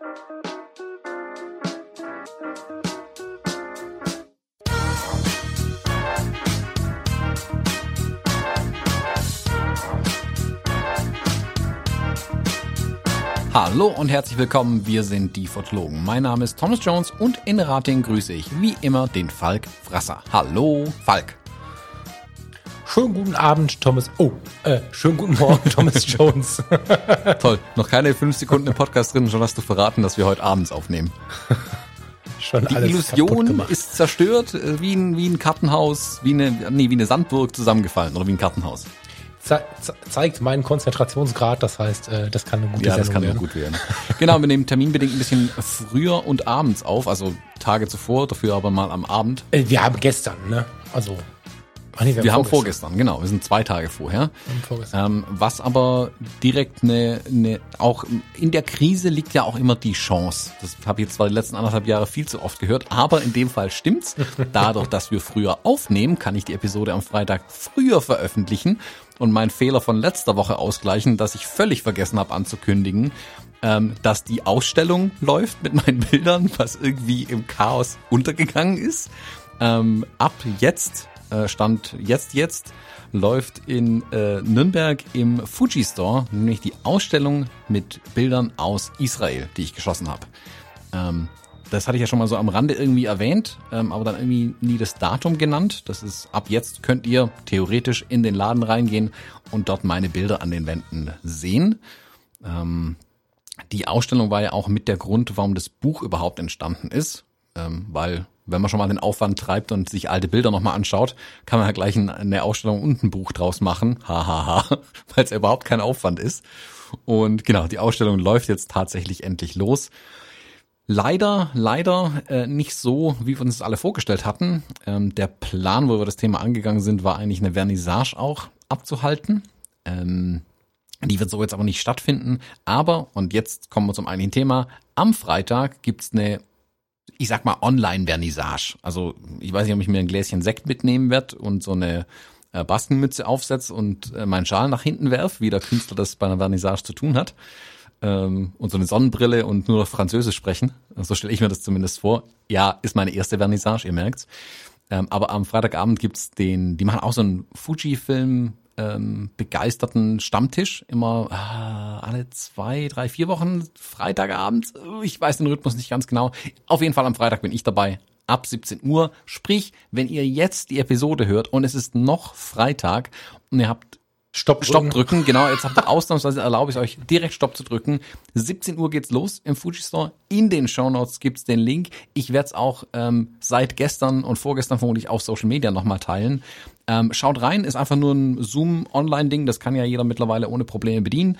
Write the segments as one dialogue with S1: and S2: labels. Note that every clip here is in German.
S1: Hallo und herzlich willkommen, wir sind die Fotologen. Mein Name ist Thomas Jones und in Rating grüße ich wie immer den Falk Frasser. Hallo, Falk.
S2: Schönen guten Abend, Thomas. Oh, äh, schönen guten Morgen, Thomas Jones.
S1: Toll, noch keine fünf Sekunden im Podcast drin, schon hast du verraten, dass wir heute abends aufnehmen.
S2: Schon
S1: Die Illusion ist zerstört, äh, wie ein, wie ein Kartenhaus, wie eine, nee, wie eine Sandburg zusammengefallen oder wie ein Kartenhaus.
S2: Ze ze zeigt meinen Konzentrationsgrad, das heißt, äh, das kann eine gute
S1: Ja, das
S2: Sendung
S1: kann nur
S2: werden.
S1: gut werden. Genau, wir nehmen terminbedingt ein bisschen früher und abends auf, also Tage zuvor, dafür aber mal am Abend.
S2: Äh, wir haben gestern, ne? Also, ach nee,
S1: Wir haben vorgestern, genau, wir sind zwei Tage vorher. Ähm, was aber direkt eine, eine, auch in der Krise liegt ja auch immer die Chance. Das habe ich jetzt zwar die letzten anderthalb Jahre viel zu oft gehört, aber in dem Fall stimmt's. Dadurch, dass wir früher aufnehmen, kann ich die Episode am Freitag früher veröffentlichen und meinen Fehler von letzter Woche ausgleichen, dass ich völlig vergessen habe anzukündigen, ähm, dass die Ausstellung läuft mit meinen Bildern, was irgendwie im Chaos untergegangen ist. Ähm, ab jetzt, äh, Stand jetzt, jetzt, läuft in äh, Nürnberg im Fuji Store nämlich die Ausstellung mit Bildern aus Israel, die ich geschossen habe. Ähm, das hatte ich ja schon mal so am Rande irgendwie erwähnt, ähm, aber dann irgendwie nie das Datum genannt. Das ist ab jetzt könnt ihr theoretisch in den Laden reingehen und dort meine Bilder an den Wänden sehen. Ähm, die Ausstellung war ja auch mit der Grund, warum das Buch überhaupt entstanden ist, ähm, weil wenn man schon mal den Aufwand treibt und sich alte Bilder nochmal anschaut, kann man ja gleich ein- eine Ausstellung und ein Buch draus machen, hahaha, weil es ja überhaupt kein Aufwand ist. Und genau, die Ausstellung läuft jetzt tatsächlich endlich los. Leider, leider äh, nicht so, wie wir uns das alle vorgestellt hatten. Ähm, der Plan, wo wir das Thema angegangen sind, war eigentlich eine Vernissage auch abzuhalten. Ähm, die wird so jetzt aber nicht stattfinden. Aber, und jetzt kommen wir zum eigentlichen Thema, am Freitag gibt's eine, ich sag mal, Online-Vernissage. Also ich weiß nicht, ob ich mir ein Gläschen Sekt mitnehmen werde und so eine äh, Baskenmütze aufsetze und äh, meinen Schal nach hinten werf, wie der Künstler das bei einer Vernissage zu tun hat. Ähm, und so eine Sonnenbrille und nur noch Französisch sprechen. So stelle ich mir das zumindest vor. Ja, ist meine erste Vernissage, ihr merkt's. Ähm, aber am Freitagabend gibt's den, die machen auch so einen Fuji-Film ähm, begeisterten Stammtisch, immer ah, alle zwei, drei, vier Wochen, Freitagabend. Oh, Ich weiß den Rhythmus nicht ganz genau. Auf jeden Fall am Freitag bin ich dabei. Ab 17 Uhr. Sprich, wenn ihr jetzt die Episode hört und es ist noch Freitag und ihr habt
S2: Stopp,
S1: Stopp drücken, genau, jetzt habt ihr ausnahmsweise erlaube ich euch direkt Stopp zu drücken. 17 Uhr geht's los im Fuji Store. In den Shownotes gibt's den Link. Ich werde es auch ähm, seit gestern und vorgestern vermutlich auf Social Media nochmal teilen. Ähm, schaut rein, ist einfach nur ein Zoom-Online-Ding, das kann ja jeder mittlerweile ohne Probleme bedienen.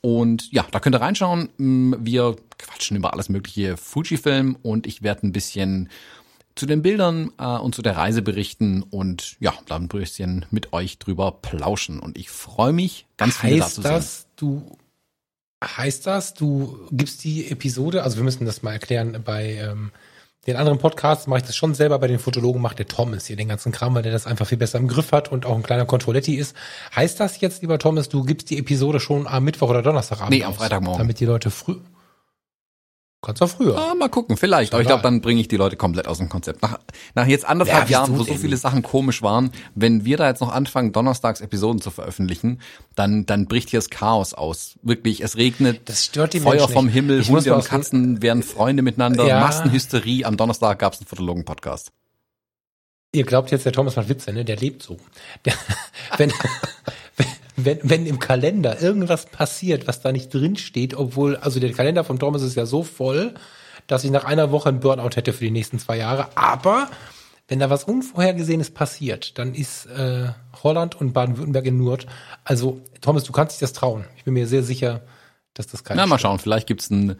S1: Und ja, da könnt ihr reinschauen. Mm, Wir quatschen über alles mögliche Fuji-Film und ich werde ein bisschen zu den Bildern äh, und zu der Reise berichten und ja, dann ein bisschen mit euch drüber plauschen. Und ich freue mich, ganz viel da
S2: heißt
S1: zu sehen.
S2: das, du heißt das, du gibst die Episode, also wir müssen das mal erklären, bei ähm, den anderen Podcasts mache ich das schon selber, bei den Fotologen macht der Thomas hier den ganzen Kram, weil der das einfach viel besser im Griff hat und auch ein kleiner Controletti ist. Heißt das jetzt, lieber Thomas, du gibst die Episode schon am Mittwoch oder Donnerstagabend
S1: Nee, am Freitagmorgen.
S2: Damit die Leute früh... Kannst auch früher.
S1: Ah, mal gucken, vielleicht. Aber ich glaube, dann bringe ich die Leute komplett aus dem Konzept. Nach, nach jetzt anderthalb
S2: Ja,
S1: Jahren, wo so viele Sachen komisch waren, wenn wir da jetzt noch anfangen, donnerstags Episoden zu veröffentlichen, dann, dann bricht hier das Chaos aus. Wirklich, es regnet,
S2: Das stört die
S1: Feuer
S2: Menschen
S1: vom
S2: nicht.
S1: Himmel,
S2: Ich
S1: Hunde und Katzen werden Freunde miteinander,
S2: Ja.
S1: Massenhysterie. Am Donnerstag gab es einen Fotologen-Podcast.
S2: Ihr glaubt jetzt, der Thomas macht Witze, ne? Der lebt so. Der, wenn, wenn, wenn im Kalender irgendwas passiert, was da nicht drin steht, obwohl, also der Kalender von Thomas ist ja so voll, dass ich nach einer Woche einen Burnout hätte für die nächsten zwei Jahre. Aber wenn da was Unvorhergesehenes passiert, dann ist äh, Holland und Baden-Württemberg in Nord. Also, Thomas, du kannst dich das trauen. Ich bin mir sehr sicher, dass das kein
S1: Na, mal schauen, vielleicht gibt's ein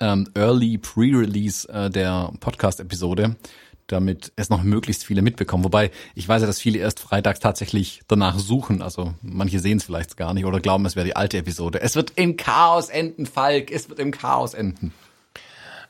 S1: ähm, Early Pre-Release äh, der Podcast-Episode, damit es noch möglichst viele mitbekommen. Wobei, ich weiß ja, dass viele erst freitags tatsächlich danach suchen. Also manche sehen es vielleicht gar nicht oder glauben, es wäre die alte Episode. Es wird im Chaos enden, Falk. Es wird im Chaos enden.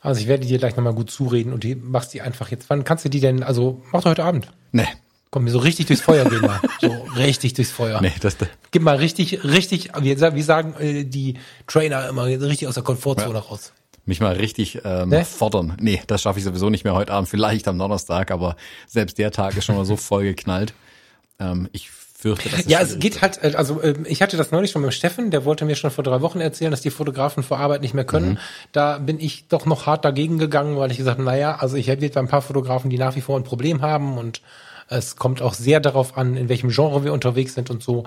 S2: Also ich werde dir gleich nochmal gut zureden und die machst die einfach jetzt. Wann kannst du die denn, also mach doch heute Abend.
S1: Nee,
S2: Komm, mir so richtig durchs Feuer gehen mal. So richtig durchs Feuer.
S1: nee, das,
S2: Gib mal richtig, richtig, wie, sa- wie sagen äh, die Trainer immer, richtig aus der Komfortzone raus.
S1: Mich mal richtig ähm,
S2: Ne?
S1: fordern. Nee, das schaffe ich sowieso nicht mehr heute Abend, vielleicht am Donnerstag, aber selbst der Tag ist schon mal so voll geknallt. Ähm, ich fürchte, das ist
S2: Ja, es geht halt, äh, also ähm, ich hatte das neulich schon mit dem Steffen, der wollte mir schon vor drei Wochen erzählen, dass die Fotografen vor Arbeit nicht mehr können.
S1: Mhm.
S2: Da bin ich doch noch hart dagegen gegangen, weil ich gesagt habe, naja, also ich habe jetzt ein paar Fotografen, die nach wie vor ein Problem haben und es kommt auch sehr darauf an, in welchem Genre wir unterwegs sind und so.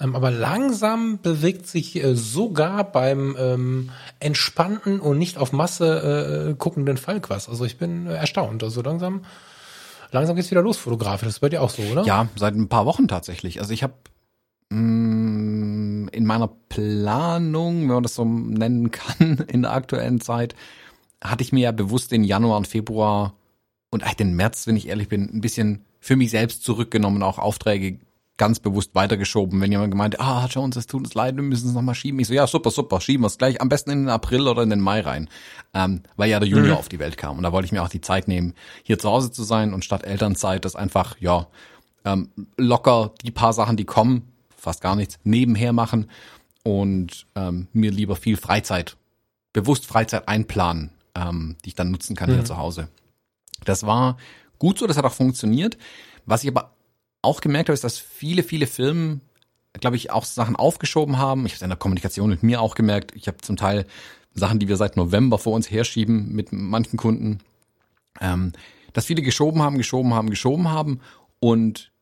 S2: Ähm, aber langsam bewegt sich äh, sogar beim ähm, entspannten und nicht auf Masse äh, guckenden Falk was. Also ich bin erstaunt. Also langsam, langsam geht's wieder los, fotografisch. Das ist bei dir auch so, oder?
S1: Ja, seit ein paar Wochen tatsächlich. Also ich habe in meiner Planung, wenn man das so nennen kann, in der aktuellen Zeit, hatte ich mir ja bewusst den Januar und Februar und eigentlich den März, wenn ich ehrlich bin, ein bisschen für mich selbst zurückgenommen, auch Aufträge ganz bewusst weitergeschoben. Wenn jemand gemeint, ah, Jones, es tut uns leid, wir müssen es nochmal schieben. Ich so, ja, super, super, schieben wir es gleich, am besten in den April oder in den Mai rein. Ähm, weil ja der Junior auf die Welt kam. Und da wollte ich mir auch die Zeit nehmen, hier zu Hause zu sein und statt Elternzeit das einfach, ja, ähm, locker die paar Sachen, die kommen, fast gar nichts, nebenher machen und ähm, mir lieber viel Freizeit, bewusst Freizeit einplanen, ähm, die ich dann nutzen kann hier zu Hause. Das war gut so, das hat auch funktioniert. Was ich aber auch gemerkt habe, ist, dass viele, viele Firmen, glaube ich, auch Sachen aufgeschoben haben. Ich habe es in der Kommunikation mit mir auch gemerkt. Ich habe zum Teil Sachen, die wir seit November vor uns herschieben mit manchen Kunden, ähm, dass viele geschoben haben, geschoben haben, geschoben haben. Und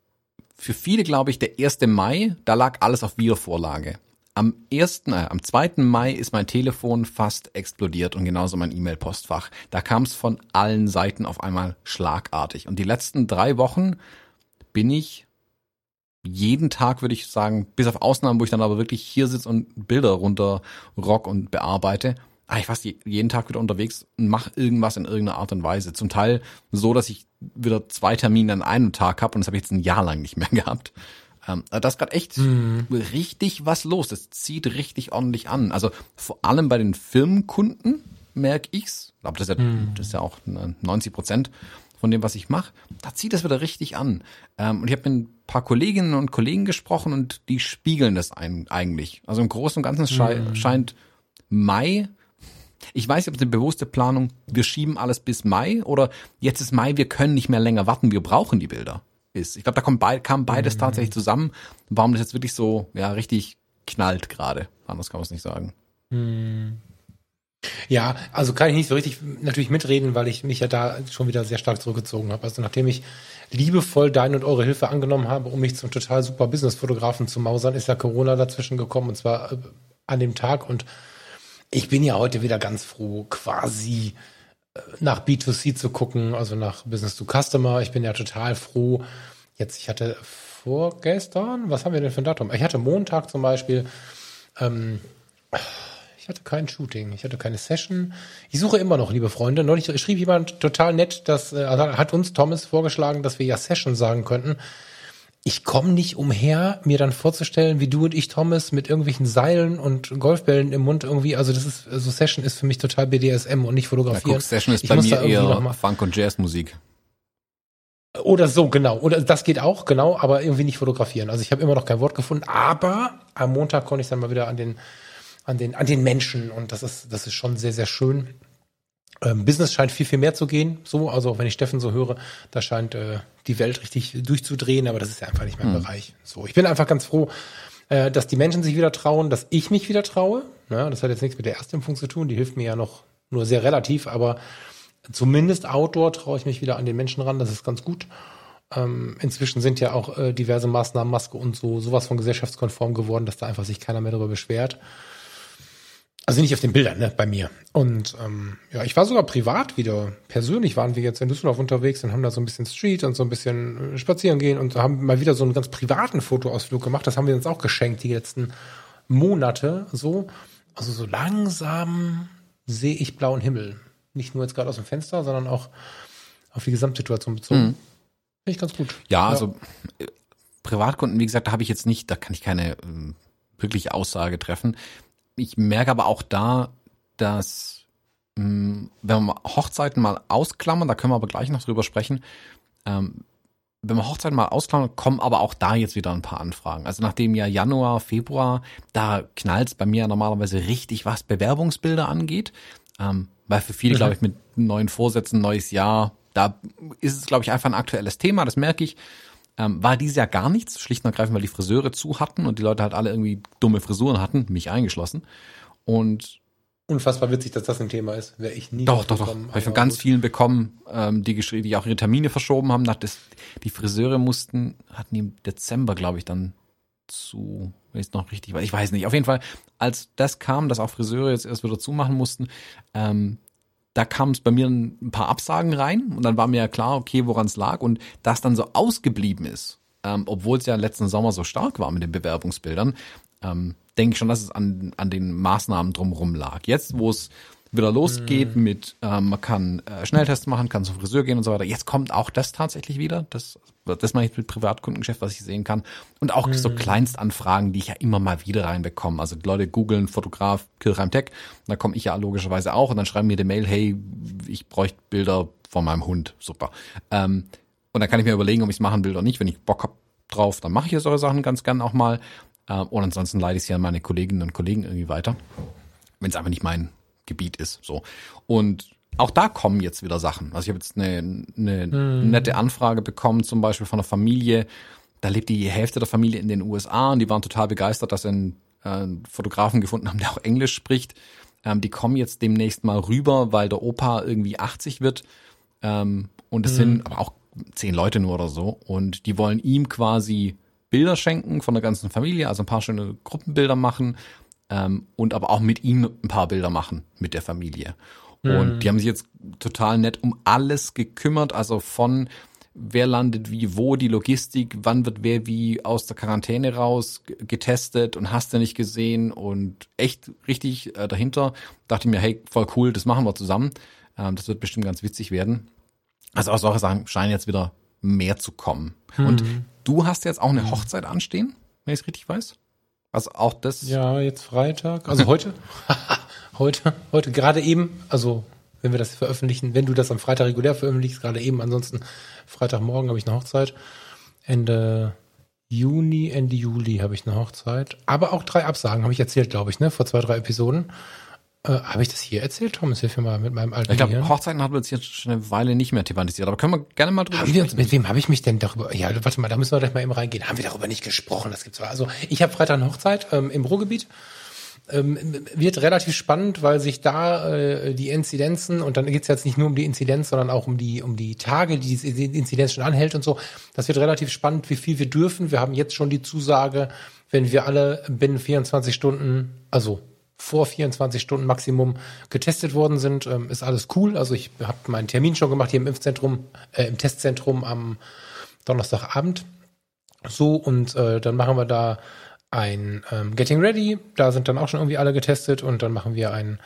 S1: für viele, glaube ich, der 1. Mai, da lag alles auf Wiedervorlage. Am 1., äh, am 2. Mai ist mein Telefon fast explodiert und genauso mein E-Mail-Postfach. Da kam es von allen Seiten auf einmal schlagartig. Und die letzten drei Wochen bin ich jeden Tag, würde ich sagen, bis auf Ausnahmen, wo ich dann aber wirklich hier sitze und Bilder runter rock und bearbeite, ah, ich je- jeden Tag wieder unterwegs und mache irgendwas in irgendeiner Art und Weise. Zum Teil so, dass ich wieder zwei Termine an einem Tag habe und das habe ich jetzt ein Jahr lang nicht mehr gehabt. Ähm, da ist gerade echt richtig was los. Das zieht richtig ordentlich an. Also vor allem bei den Firmenkunden merke ich's. Aber das ist ja, das ist ja auch ne, 90 Prozent von dem, was ich mache. Da zieht das wieder richtig an. Ähm, und ich habe mit ein paar Kolleginnen und Kollegen gesprochen und die spiegeln das ein, eigentlich. Also im Großen und Ganzen schei scheint Mai ich weiß nicht, ob es eine bewusste Planung, wir schieben alles bis Mai oder jetzt ist Mai, wir können nicht mehr länger warten, wir brauchen die Bilder ist. Ich glaube, da kommt bei, kam beides tatsächlich zusammen, warum das jetzt wirklich so, ja, richtig knallt gerade. Anders kann man es nicht sagen.
S2: Ja, also kann ich nicht so richtig natürlich mitreden, weil ich mich ja da schon wieder sehr stark zurückgezogen habe. Also nachdem ich liebevoll deine und eure Hilfe angenommen habe, um mich zum total super Business-Fotografen zu mausern, ist ja Corona dazwischen gekommen und zwar äh, an dem Tag und ich bin ja heute wieder ganz froh, quasi äh, nach B2C zu gucken, also nach Business to Customer. Ich bin ja total froh. Jetzt, ich hatte vorgestern, was haben wir denn für ein Datum? Ich hatte Montag zum Beispiel, ähm, ich hatte kein Shooting, ich hatte keine Session. Ich suche immer noch, liebe Freunde. Neulich schrieb jemand total nett, dass äh, also hat uns Thomas vorgeschlagen, dass wir ja Session sagen könnten. Ich komme nicht umher, mir dann vorzustellen, wie du und ich, Thomas, mit irgendwelchen Seilen und Golfbällen im Mund irgendwie. Also das ist, also Session ist für mich total BDSM und nicht fotografieren.
S1: guck, Session ist
S2: Ich
S1: bei mir eher Funk- und Jazzmusik.
S2: Oder so, genau. Oder das geht auch, genau, aber irgendwie nicht fotografieren. Also ich habe immer noch kein Wort gefunden, aber am Montag konnte ich dann mal wieder an den, an den, an den Menschen und das ist, das ist schon sehr, sehr schön. Ähm, Business scheint viel, viel mehr zu gehen. So, also wenn ich Steffen so höre, da scheint äh, die Welt richtig durchzudrehen, aber das ist ja einfach nicht mein Bereich. So, ich bin einfach ganz froh, äh, dass die Menschen sich wieder trauen, dass ich mich wieder traue. Ja, das hat jetzt nichts mit der Erstimpfung zu tun, die hilft mir ja noch nur sehr relativ, aber zumindest Outdoor traue ich mich wieder an den Menschen ran, das ist ganz gut. Ähm, inzwischen sind ja auch äh, diverse Maßnahmen, Maske und so, sowas von gesellschaftskonform geworden, dass da einfach sich keiner mehr darüber beschwert. Also nicht auf den Bildern, ne, bei mir. Und ähm, ja, ich war sogar privat wieder. Persönlich waren wir jetzt in Düsseldorf unterwegs und haben da so ein bisschen Street und so ein bisschen äh, spazieren gehen und haben mal wieder so einen ganz privaten Fotoausflug gemacht. Das haben wir uns auch geschenkt die letzten Monate. So, also so langsam sehe ich blauen Himmel. Nicht nur jetzt gerade aus dem Fenster, sondern auch auf die Gesamtsituation bezogen. Finde ich ganz gut.
S1: Ja, also äh, Privatkunden, wie gesagt, da habe ich jetzt nicht, da kann ich keine ähm, wirkliche Aussage treffen. Ich merke aber auch da, dass mh, wenn wir Hochzeiten mal ausklammern, da können wir aber gleich noch drüber sprechen, ähm, wenn wir Hochzeiten mal ausklammern, kommen aber auch da jetzt wieder ein paar Anfragen. Also nachdem ja Januar, Februar, da knallt bei mir normalerweise richtig was Bewerbungsbilder angeht. Ähm, weil für viele, mhm. glaube ich, mit neuen Vorsätzen, neues Jahr, da ist es, glaube ich, einfach ein aktuelles Thema, das merke ich. Ähm, war dieses Jahr gar nichts, schlicht und ergreifend, weil die Friseure zu hatten und die Leute halt alle irgendwie dumme Frisuren hatten, mich eingeschlossen. Und
S2: Unfassbar witzig, dass das ein Thema ist. Wäre ich nie
S1: Doch, doch, doch. Habe ich von ganz gut. vielen bekommen, ähm, die geschrieben, die auch ihre Termine verschoben haben. Nach das, die Friseure mussten, hatten im Dezember, glaube ich, dann zu, wenn ich noch richtig weiß, ich weiß nicht. Auf jeden Fall, als das kam, dass auch Friseure jetzt erst wieder zumachen mussten, ähm, da kam es bei mir ein paar Absagen rein und dann war mir ja klar, okay, woran es lag und das dann so ausgeblieben ist, ähm, obwohl es ja letzten Sommer so stark war mit den Bewerbungsbildern, ähm, denke ich schon, dass es an, an den Maßnahmen drumherum lag. Jetzt, wo es wieder losgeht mhm. mit, ähm, man kann äh, Schnelltests machen, kann zum Friseur gehen und so weiter. Jetzt kommt auch das tatsächlich wieder. Das, das mache ich mit Privatkundengeschäft, was ich sehen kann. Und auch mhm. so Kleinstanfragen, die ich ja immer mal wieder reinbekomme. Also die Leute googeln Fotograf Killreim Tech, da komme ich ja logischerweise auch und dann schreiben mir die Mail, hey, ich bräuchte Bilder von meinem Hund. Super. Ähm, und dann kann ich mir überlegen, ob ich es machen will oder nicht. Wenn ich Bock hab drauf, dann mache ich ja solche Sachen ganz gern auch mal. Ähm, und ansonsten leite ich es ja an meine Kolleginnen und Kollegen irgendwie weiter, wenn es einfach nicht mein Gebiet ist. So. Und auch da kommen jetzt wieder Sachen. Also ich habe jetzt eine, eine hm. nette Anfrage bekommen, zum Beispiel von einer Familie. Da lebt die Hälfte der Familie in den USA und die waren total begeistert, dass sie einen äh, Fotografen gefunden haben, der auch Englisch spricht. Ähm, die kommen jetzt demnächst mal rüber, weil der Opa irgendwie 80 wird. Ähm, und es hm. sind aber auch zehn Leute nur oder so. Und die wollen ihm quasi Bilder schenken von der ganzen Familie, also ein paar schöne Gruppenbilder machen ähm, und aber auch mit ihm ein paar Bilder machen mit der Familie. Mhm. Und die haben sich jetzt total nett um alles gekümmert, also von wer landet wie wo, die Logistik, wann wird wer wie aus der Quarantäne raus getestet und hast du nicht gesehen und echt richtig äh, dahinter. Dachte ich mir, hey, voll cool, das machen wir zusammen. Ähm, das wird bestimmt ganz witzig werden. Also auch solche Sachen scheinen jetzt wieder mehr zu kommen. Mhm. Und Du hast jetzt auch eine mhm. Hochzeit anstehen, wenn ich es richtig weiß. Also auch das.
S2: Ja, jetzt Freitag. Also heute. heute, heute, gerade eben, also wenn wir das veröffentlichen, wenn du das am Freitag regulär veröffentlichst, gerade eben, ansonsten Freitagmorgen habe ich eine Hochzeit. Ende Juni, Ende Juli habe ich eine Hochzeit. Aber auch drei Absagen, habe ich erzählt, glaube ich, ne? Vor zwei, drei Episoden. Äh, Habe ich das hier erzählt, Thomas? Hilf mir mal mit meinem alten
S1: Ich glaube, Hochzeiten haben wir uns jetzt schon eine Weile nicht mehr thematisiert, aber können wir gerne mal drüber
S2: haben sprechen. Wir, mit wem habe ich mich denn darüber, ja, warte mal, da müssen wir gleich mal eben reingehen. Haben wir darüber nicht gesprochen? Das gibt's Also, ich habe Freitag eine Hochzeit ähm, im Ruhrgebiet. Ähm, wird relativ spannend, weil sich da äh, die Inzidenzen, und dann geht's jetzt nicht nur um die Inzidenz, sondern auch um die, um die Tage, die die Inzidenz schon anhält und so. Das wird relativ spannend, wie viel wir dürfen. Wir haben jetzt schon die Zusage, wenn wir alle binnen 24 Stunden, also vor 24 Stunden Maximum getestet worden sind, ähm, ist alles cool. Also ich habe meinen Termin schon gemacht hier im Impfzentrum, äh, im Testzentrum am Donnerstagabend. So, und äh, dann machen wir da ein ähm, Getting Ready. Da sind dann auch schon irgendwie alle getestet und dann machen wir ein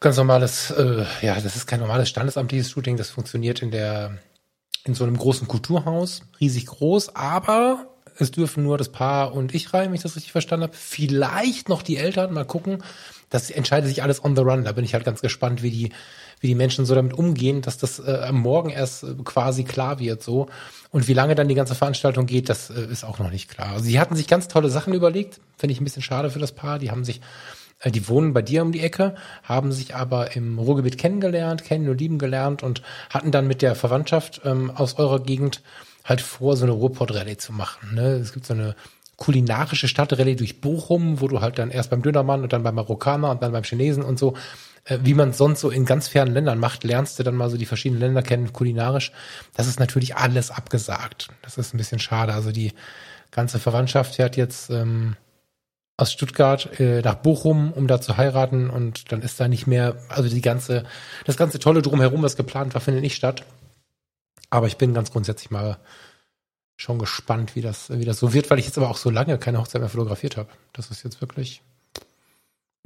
S2: ganz normales, äh, ja, das ist kein normales standesamtliches Shooting, das funktioniert in der in so einem großen Kulturhaus, riesig groß, aber es dürfen nur das Paar und ich rein, wenn ich das richtig verstanden habe. Vielleicht noch die Eltern, mal gucken. Das entscheidet sich alles on the run. Da bin ich halt ganz gespannt, wie die, wie die Menschen so damit umgehen, dass das äh, Morgen erst äh, quasi klar wird so. Und wie lange dann die ganze Veranstaltung geht, das äh, ist auch noch nicht klar. Also sie hatten sich ganz tolle Sachen überlegt. Finde ich ein bisschen schade für das Paar. Die haben sich äh, die wohnen bei dir um die Ecke, haben sich aber im Ruhrgebiet kennengelernt, kennen und lieben gelernt und hatten dann mit der Verwandtschaft ähm, aus eurer Gegend halt vor, so eine Ruhrpott-Rallye zu machen. Ne? Es gibt so eine kulinarische Stadtrallye durch Bochum, wo du halt dann erst beim Dönermann und dann beim Marokkaner und dann beim Chinesen und so, äh, wie man sonst so in ganz fernen Ländern macht, lernst du dann mal so die verschiedenen Länder kennen, kulinarisch. Das ist natürlich alles abgesagt. Das ist ein bisschen schade. Also die ganze Verwandtschaft fährt jetzt ähm, aus Stuttgart äh, nach Bochum, um da zu heiraten und dann ist da nicht mehr, also die ganze, das ganze Tolle drumherum, was geplant war, findet nicht statt. Aber ich bin ganz grundsätzlich mal schon gespannt, wie das, wie das so wird, weil ich jetzt aber auch so lange keine Hochzeit mehr fotografiert habe. Das ist jetzt wirklich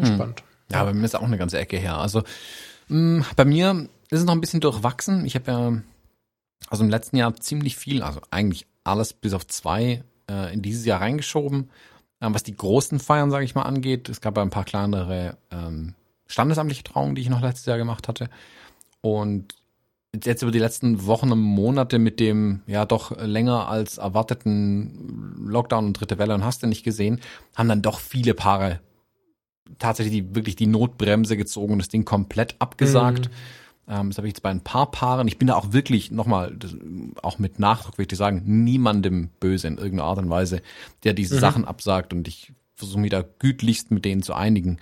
S2: hm. spannend.
S1: Ja, bei mir ist auch eine ganze Ecke her. Also mh, hm, bei mir ist es noch ein bisschen durchwachsen. Ich habe ja also im letzten Jahr ziemlich viel, also eigentlich alles bis auf zwei äh, in dieses Jahr reingeschoben. Ähm, was die großen Feiern, sage ich mal, angeht. Es gab ein paar kleinere ähm, standesamtliche Trauungen, die ich noch letztes Jahr gemacht hatte. Und jetzt über die letzten Wochen und Monate mit dem ja doch länger als erwarteten Lockdown und dritte Welle und hast du nicht gesehen, haben dann doch viele Paare tatsächlich die, wirklich die Notbremse gezogen und das Ding komplett abgesagt. Mhm. Ähm, das habe ich jetzt bei ein paar Paaren. Ich bin da auch wirklich, nochmal, auch mit Nachdruck würde ich sagen, niemandem böse in irgendeiner Art und Weise, der diese mhm. Sachen absagt und ich versuche mich da gütlichst mit denen zu einigen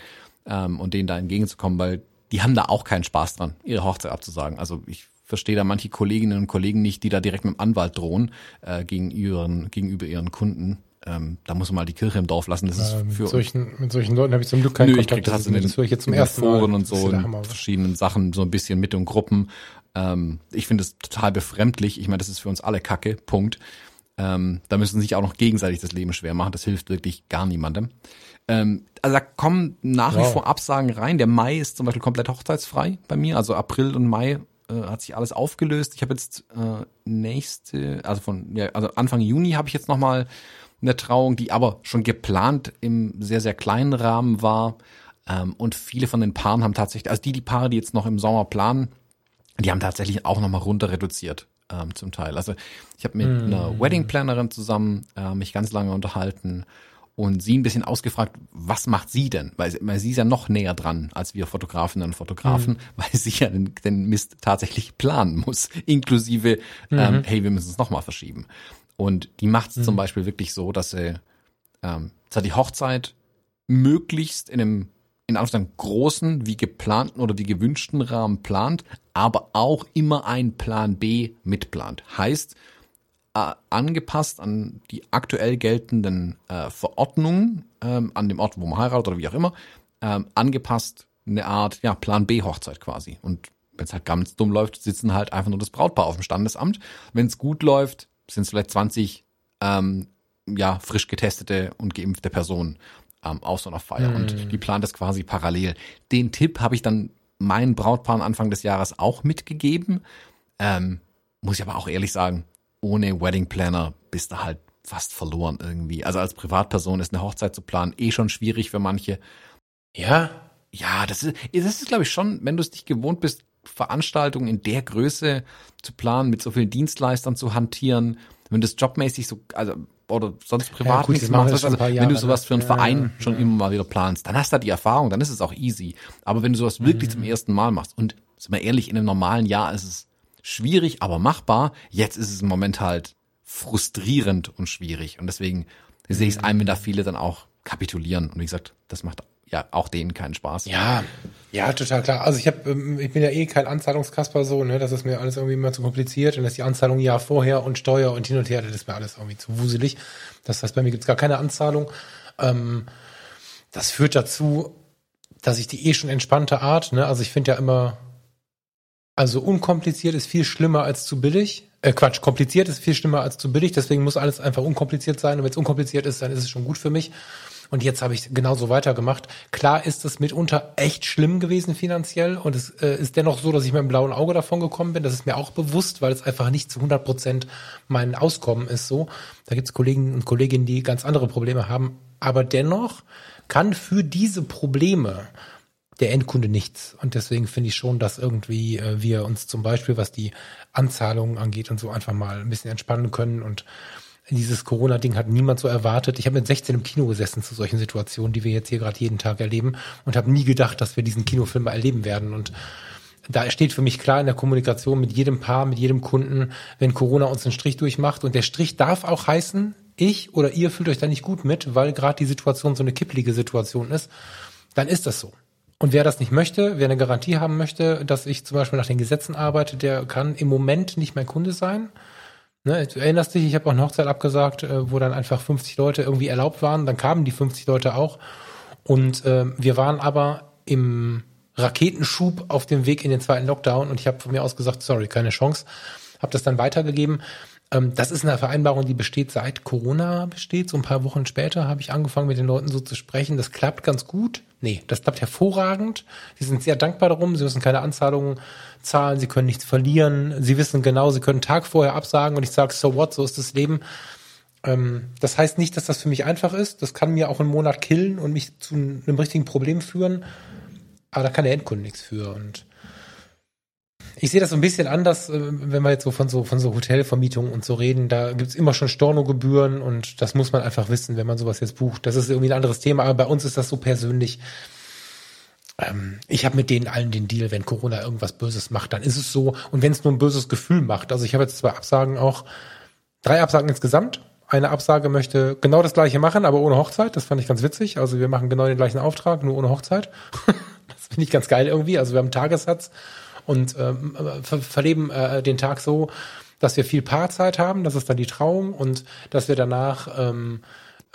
S1: ähm, und denen da entgegenzukommen, weil die haben da auch keinen Spaß dran, ihre Hochzeit abzusagen. Also ich verstehe da manche Kolleginnen und Kollegen nicht, die da direkt mit dem Anwalt drohen äh, gegen ihren, gegenüber ihren Kunden. Ähm, da muss man mal die Kirche im Dorf lassen. Das ist
S2: äh,
S1: für
S2: mit solchen, mit solchen Leuten habe ich zum Glück keinen
S1: Nö,
S2: Kontakt.
S1: Ich krieg das, in den,
S2: das höre ich jetzt zum
S1: ersten Foren
S2: Mal.
S1: und so in verschiedenen Sachen so ein bisschen mit und Gruppen. Ähm, ich finde es total befremdlich. Ich meine, das ist für uns alle Kacke. Punkt. Ähm, da müssen sich auch noch gegenseitig das Leben schwer machen. Das hilft wirklich gar niemandem. Ähm, also da kommen nach wow. wie vor Absagen rein. Der Mai ist zum Beispiel komplett hochzeitsfrei bei mir. Also April und Mai äh, hat sich alles aufgelöst. Ich habe jetzt äh, nächste, also von ja, also Anfang Juni habe ich jetzt noch mal eine Trauung, die aber schon geplant im sehr sehr kleinen Rahmen war. Ähm, und viele von den Paaren haben tatsächlich, also die die Paare, die jetzt noch im Sommer planen, die haben tatsächlich auch noch mal runter reduziert ähm, zum Teil. Also ich habe mit mm. einer Wedding Plannerin zusammen äh, mich ganz lange unterhalten und sie ein bisschen ausgefragt, was macht sie denn? Weil, weil sie ist ja noch näher dran als wir Fotografinnen und Fotografen, mhm. weil sie ja den, den Mist tatsächlich planen muss, inklusive, mhm. ähm, hey, wir müssen es nochmal verschieben. Und die macht es mhm. zum Beispiel wirklich so, dass sie ähm, zwar die Hochzeit möglichst in einem in Anführungszeichen großen, wie geplanten oder wie gewünschten Rahmen plant, aber auch immer ein Plan B mitplant. Heißt, angepasst an die aktuell geltenden äh, Verordnungen ähm, an dem Ort, wo man heiratet oder wie auch immer, ähm, angepasst eine Art ja Plan B Hochzeit quasi. Und wenn es halt ganz dumm läuft, sitzen halt einfach nur das Brautpaar auf dem Standesamt. Wenn es gut läuft, sind es vielleicht 20 ähm, ja frisch getestete und geimpfte Personen ähm, auf so einer Feier. Mhm. Und die plant das quasi parallel. Den Tipp habe ich dann meinen Brautpaaren Anfang des Jahres auch mitgegeben. Ähm, muss ich aber auch ehrlich sagen, ohne Wedding Planner bist du halt fast verloren irgendwie. Also als Privatperson ist eine Hochzeit zu planen eh schon schwierig für manche. Ja, ja, das ist, das ist glaube ich schon, wenn du es nicht gewohnt bist, Veranstaltungen in der Größe zu planen, mit so vielen Dienstleistern zu hantieren, wenn du es jobmäßig so, also oder sonst privat ja, gut, nichts machst, also, wenn du sowas für einen ja, Verein schon immer mal wieder planst, dann hast du da die Erfahrung, dann ist es auch easy. Aber wenn du sowas wirklich mhm. zum ersten Mal machst und sind wir ehrlich, in einem normalen Jahr ist es schwierig, aber machbar. Jetzt ist es im Moment halt frustrierend und schwierig. Und deswegen sehe ich es ein, wenn da viele dann auch kapitulieren. Und wie gesagt, das macht ja auch denen keinen Spaß.
S2: Ja, ja, total klar. Also ich habe, ähm, ich bin ja eh kein Anzahlungskasper so, ne, das ist mir alles irgendwie immer zu kompliziert und dass die Anzahlung Jahr vorher und Steuer und hin und her, das ist mir alles irgendwie zu wuselig. Das heißt, bei mir gibt's gar keine Anzahlung. Ähm, das führt dazu, dass ich die eh schon entspannte Art, ne, also ich finde ja immer, also unkompliziert ist viel schlimmer als zu billig. Äh, Quatsch, kompliziert ist viel schlimmer als zu billig, deswegen muss alles einfach unkompliziert sein. Und wenn es unkompliziert ist, dann ist es schon gut für mich. Und jetzt habe ich genauso weitergemacht. Klar ist es mitunter echt schlimm gewesen finanziell und es äh, ist dennoch so, dass ich mit einem blauen Auge davon gekommen bin. Das ist mir auch bewusst, weil es einfach nicht zu 100 Prozent mein Auskommen ist so. Da gibt es Kollegen und Kolleginnen, die ganz andere Probleme haben. Aber dennoch kann für diese Probleme der Endkunde nichts. Und deswegen finde ich schon, dass irgendwie äh, wir uns zum Beispiel, was die Anzahlungen angeht und so einfach mal ein bisschen entspannen können. Und dieses Corona-Ding hat niemand so erwartet. Ich habe mit 16 im Kino gesessen zu solchen Situationen, die wir jetzt hier gerade jeden Tag erleben und habe nie gedacht, dass wir diesen Kinofilm mal erleben werden. Und da steht für mich klar in der Kommunikation mit jedem Paar, mit jedem Kunden, wenn Corona uns einen Strich durchmacht. Und der Strich darf auch heißen, ich oder ihr fühlt euch da nicht gut mit, weil gerade die Situation so eine kipplige Situation ist, dann ist das so. Und wer das nicht möchte, wer eine Garantie haben möchte, dass ich zum Beispiel nach den Gesetzen arbeite, der kann im Moment nicht mein Kunde sein. Ne, du erinnerst dich, ich habe auch eine Hochzeit abgesagt, äh, wo dann einfach 50 Leute irgendwie erlaubt waren. Dann kamen die 50 Leute auch. Und äh, wir waren aber im Raketenschub auf dem Weg in den zweiten Lockdown und ich habe von mir aus gesagt, sorry, keine Chance. Habe das dann weitergegeben. Ähm, das ist eine Vereinbarung, die besteht seit Corona besteht. So ein paar Wochen später habe ich angefangen, mit den Leuten so zu sprechen. Das klappt ganz gut. Nee, das klappt hervorragend. Sie sind sehr dankbar darum. Sie müssen keine Anzahlungen zahlen. Sie können nichts verlieren. Sie wissen genau, sie können Tag vorher absagen und ich sage, so what, so ist das Leben. Ähm, das heißt nicht, dass das für mich einfach ist. Das kann mir auch einen Monat killen und mich zu einem richtigen Problem führen. Aber da kann der Endkunde nichts für. Und ich sehe das so ein bisschen anders, äh, wenn wir jetzt so von so von so Hotelvermietungen und so reden. Da gibt's immer schon Stornogebühren und das muss man einfach wissen, wenn man sowas jetzt bucht. Das ist irgendwie ein anderes Thema, aber bei uns ist das so persönlich. Ähm, ich habe mit denen allen den Deal, wenn Corona irgendwas Böses macht, dann ist es so. Und wenn es nur ein böses Gefühl macht. Also ich habe jetzt zwei Absagen auch, drei Absagen insgesamt. Eine Absage möchte genau das gleiche machen, aber ohne Hochzeit. Das fand ich ganz witzig. Also wir machen genau den gleichen Auftrag, nur ohne Hochzeit. das finde ich ganz geil irgendwie. Also wir haben einen Tagessatz und ähm, ver verleben äh, den Tag so, dass wir viel Paarzeit haben, das ist dann die Trauung und dass wir danach ähm,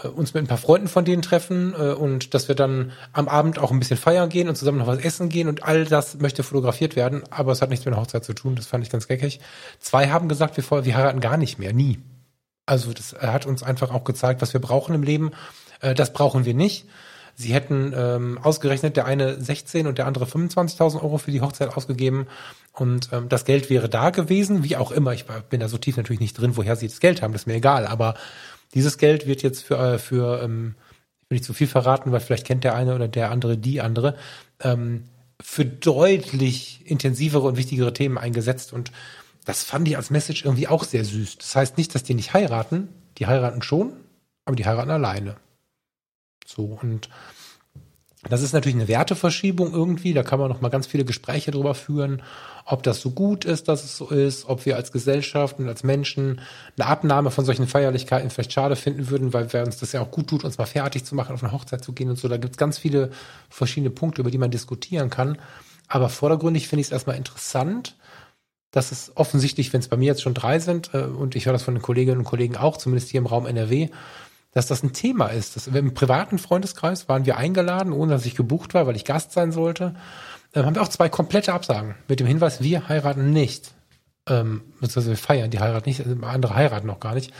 S2: äh, uns mit ein paar Freunden von denen treffen äh, und dass wir dann am Abend auch ein bisschen feiern gehen und zusammen noch was essen gehen und all das möchte fotografiert werden, aber es hat nichts mit einer Hochzeit zu tun, das fand ich ganz geckig. Zwei haben gesagt, wir, wir heiraten gar nicht mehr, nie. Also das hat uns einfach auch gezeigt, was wir brauchen im Leben. Äh, das brauchen wir nicht. Sie hätten ähm, ausgerechnet, der eine 16 und der andere 25.000 Euro für die Hochzeit ausgegeben. Und ähm, das Geld wäre da gewesen, wie auch immer. Ich bin da so tief natürlich nicht drin, woher sie das Geld haben, das ist mir egal. Aber dieses Geld wird jetzt für, äh, für ähm, ich will nicht zu viel verraten, weil vielleicht kennt der eine oder der andere die andere, ähm, für deutlich intensivere und wichtigere Themen eingesetzt. Und das fand ich als Message irgendwie auch sehr süß. Das heißt nicht, dass die nicht heiraten. Die heiraten schon, aber die heiraten alleine. So, und das ist natürlich eine Werteverschiebung irgendwie. Da kann man noch mal ganz viele Gespräche drüber führen, ob das so gut ist, dass es so ist, ob wir als Gesellschaft und als Menschen eine Abnahme von solchen Feierlichkeiten vielleicht schade finden würden, weil wir uns das ja auch gut tut, uns mal fertig zu machen, auf eine Hochzeit zu gehen und so. Da gibt es ganz viele verschiedene Punkte, über die man diskutieren kann. Aber vordergründig finde ich es erstmal interessant, dass es offensichtlich, wenn es bei mir jetzt schon drei sind, äh, und ich höre das von den Kolleginnen und Kollegen auch, zumindest hier im Raum NRW, dass das ein Thema ist. Das, Im privaten Freundeskreis waren wir eingeladen, ohne dass ich gebucht war, weil ich Gast sein sollte. Ähm, haben wir auch zwei komplette Absagen mit dem Hinweis, wir heiraten nicht. Ähm, beziehungsweise wir feiern die Heirat nicht, also andere heiraten noch gar nicht.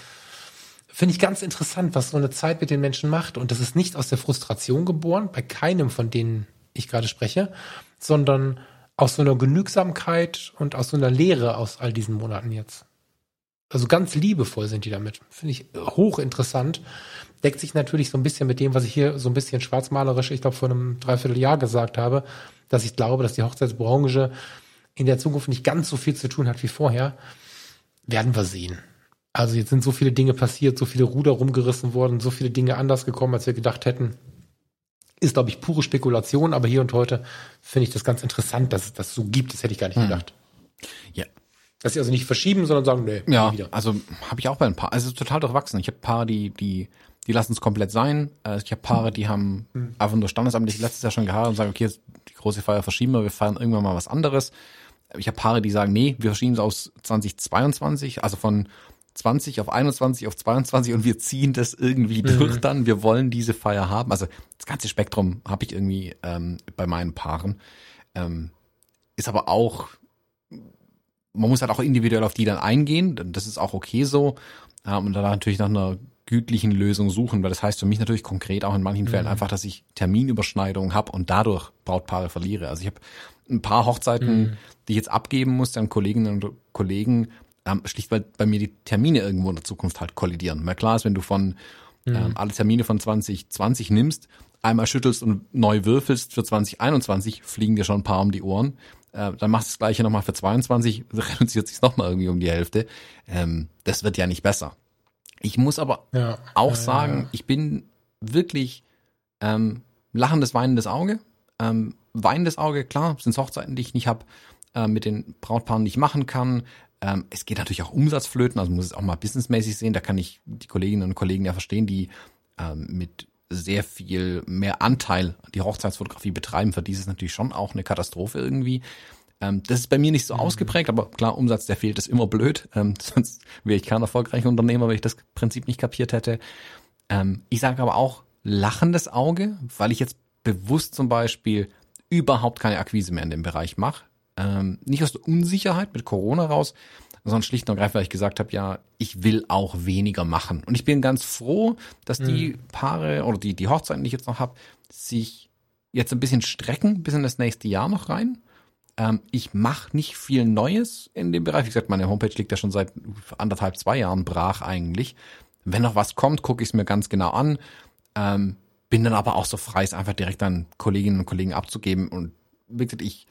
S2: Finde ich ganz interessant, was so eine Zeit mit den Menschen macht. Und das ist nicht aus der Frustration geboren, bei keinem von denen ich gerade spreche, sondern aus so einer Genügsamkeit und aus so einer Lehre aus all diesen Monaten jetzt. Also ganz liebevoll sind die damit. Finde ich hochinteressant. Deckt sich natürlich so ein bisschen mit dem, was ich hier so ein bisschen schwarzmalerisch, ich glaube, vor einem Dreivierteljahr gesagt habe, dass ich glaube, dass die Hochzeitsbranche in der Zukunft nicht ganz so viel zu tun hat wie vorher. Werden wir sehen. Also jetzt sind so viele Dinge passiert, so viele Ruder rumgerissen worden, so viele Dinge anders gekommen, als wir gedacht hätten. Ist, glaube ich, pure Spekulation, aber hier und heute finde ich das ganz interessant, dass es das so gibt. Das hätte ich gar nicht hm. gedacht.
S1: Ja,
S2: dass sie also nicht verschieben, sondern sagen, nee,
S1: ja, wieder. Also habe ich auch bei ein paar, also total durchwachsen. Ich habe Paare, die, die, die lassen es komplett sein. Äh, ich habe Paare, die haben mhm. einfach nur standesamtlich letztes Jahr schon geheiratet und sagen, okay, jetzt die große Feier verschieben wir, wir feiern irgendwann mal was anderes. Ich habe Paare, die sagen, nee, wir verschieben es aus 2022, also von 20 auf 21 auf 22 und wir ziehen das irgendwie mhm. durch dann. Wir wollen diese Feier haben. Also das ganze Spektrum habe ich irgendwie ähm, bei meinen Paaren. Ähm, ist aber auch man muss halt auch individuell auf die dann eingehen. Das ist auch okay so. und dann natürlich nach einer gütlichen Lösung suchen, weil das heißt für mich natürlich konkret auch in manchen mhm. Fällen einfach, dass ich Terminüberschneidungen habe und dadurch Brautpaare verliere. Also ich habe ein paar Hochzeiten, mhm. die ich jetzt abgeben musste an Kolleginnen und Kollegen, ähm, schlicht weil bei mir die Termine irgendwo in der Zukunft halt kollidieren. Weil klar ist, wenn du von mhm. ähm, alle Termine von 2020 nimmst, einmal schüttelst und neu würfelst für 2021, fliegen dir schon ein paar um die Ohren äh, dann machst du das gleiche nochmal für 22, reduziert sich nochmal irgendwie um die Hälfte. Ähm, das wird ja nicht besser. Ich muss aber ja, auch ja, sagen, ja. ich bin wirklich ähm, lachendes, weinendes Auge. Ähm, weinendes Auge, klar, sind Hochzeiten, die ich nicht habe, äh, mit den Brautpaaren nicht machen kann. Ähm, es geht natürlich auch Umsatzflöten, also muss es auch mal businessmäßig sehen. Da kann ich die Kolleginnen und Kollegen ja verstehen, die ähm, mit sehr viel mehr Anteil die Hochzeitsfotografie betreiben, für die ist es natürlich schon auch eine Katastrophe irgendwie. Ähm, das ist bei mir nicht so mhm. ausgeprägt, aber klar, Umsatz, der fehlt, ist immer blöd. Ähm, sonst wäre ich kein erfolgreicher Unternehmer, wenn ich das Prinzip nicht kapiert hätte. Ähm, ich sage aber auch lachendes Auge, weil ich jetzt bewusst zum Beispiel überhaupt keine Akquise mehr in dem Bereich mache. Ähm, nicht aus der Unsicherheit mit Corona raus, sondern schlicht und ergreifend, weil ich gesagt habe, ja, ich will auch weniger machen. Und ich bin ganz froh, dass die mhm. Paare oder die, die Hochzeiten, die ich jetzt noch habe, sich jetzt ein bisschen strecken bis in das nächste Jahr noch rein. Ähm, ich mache nicht viel Neues in dem Bereich. Wie gesagt, meine Homepage liegt ja schon seit anderthalb, zwei Jahren brach eigentlich. Wenn noch was kommt, gucke ich es mir ganz genau an. Ähm, bin dann aber auch so frei, es einfach direkt an Kolleginnen und Kollegen abzugeben. Und wie gesagt, ich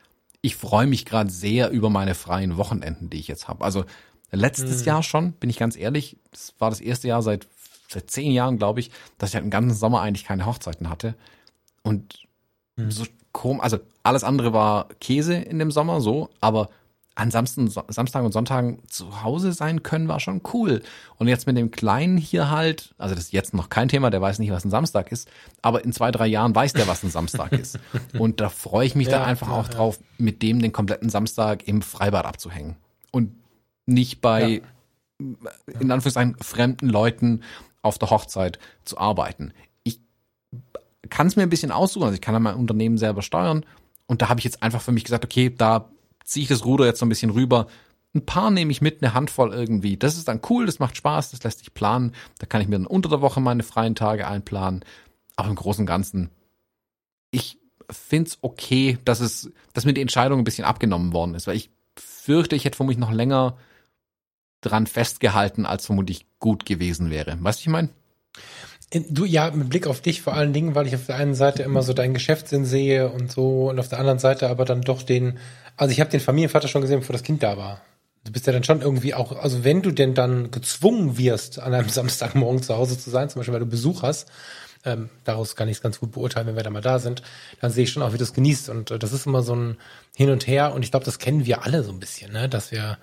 S1: ich freue mich gerade sehr über meine freien Wochenenden, die ich jetzt habe. Also letztes mhm. Jahr schon, bin ich ganz ehrlich, das war das erste Jahr seit seit zehn Jahren, glaube ich, dass ich halt den ganzen Sommer eigentlich keine Hochzeiten hatte. Und mhm. so komisch, also alles andere war Käse in dem Sommer, so, aber an Samstagen, Samstagen und Sonntagen zu Hause sein können, war schon cool. Und jetzt mit dem Kleinen hier halt, also das ist jetzt noch kein Thema, der weiß nicht, was ein Samstag ist, aber in zwei, drei Jahren weiß der, was ein Samstag ist. Und da freue ich mich ja, dann einfach ja, auch drauf, mit dem den kompletten Samstag im Freibad abzuhängen. Und nicht bei, in Anführungszeichen, fremden Leuten auf der Hochzeit zu arbeiten. Ich kann es mir ein bisschen aussuchen, also ich kann dann mein Unternehmen selber steuern. Und da habe ich jetzt einfach für mich gesagt, okay, da ziehe ich das Ruder jetzt so ein bisschen rüber. Ein paar nehme ich mit, eine Handvoll irgendwie. Das ist dann cool, das macht Spaß, das lässt sich planen. Da kann ich mir dann unter der Woche meine freien Tage einplanen. Aber im Großen und Ganzen, ich find's okay, dass es, dass mir die Entscheidung ein bisschen abgenommen worden ist, weil ich fürchte, ich hätte vermutlich noch länger dran festgehalten, als vermutlich gut gewesen wäre. Weißt du, ich meine?
S2: Du, ja, mit Blick auf dich vor allen Dingen, weil ich auf der einen Seite immer so deinen Geschäftssinn sehe und so und auf der anderen Seite aber dann doch den, also ich habe den Familienvater schon gesehen, bevor das Kind da war. Du bist ja dann schon irgendwie auch, also wenn du denn dann gezwungen wirst, an einem Samstagmorgen zu Hause zu sein, zum Beispiel weil du Besuch hast, ähm, daraus kann ich es ganz gut beurteilen, wenn wir da mal da sind, dann sehe ich schon auch, wie du es genießt. Und äh, das ist immer so ein Hin und Her und ich glaube, das kennen wir alle so ein bisschen, ne? dass wir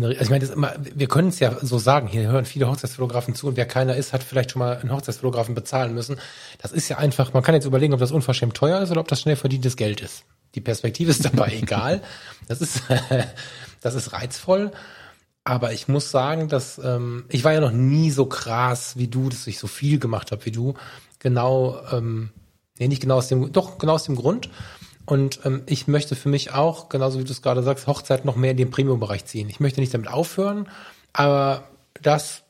S2: also ich meine, das immer, wir können es ja so sagen, hier hören viele Hochzeitsfotografen zu und wer keiner ist, hat vielleicht schon mal einen Hochzeitsfotografen bezahlen müssen. Das ist ja einfach, man kann jetzt überlegen, ob das unverschämt teuer ist oder ob das schnell verdientes Geld ist. Die Perspektive ist dabei egal. Das ist, das ist reizvoll. Aber ich muss sagen, dass ähm, ich war ja noch nie so krass wie du, dass ich so viel gemacht habe wie du. Genau, ähm, nee, nicht genau aus dem, doch genau aus dem Grund, und ähm, ich möchte für mich auch, genauso wie du es gerade sagst, Hochzeit noch mehr in den Premium-Bereich ziehen. Ich möchte nicht damit aufhören, aber das,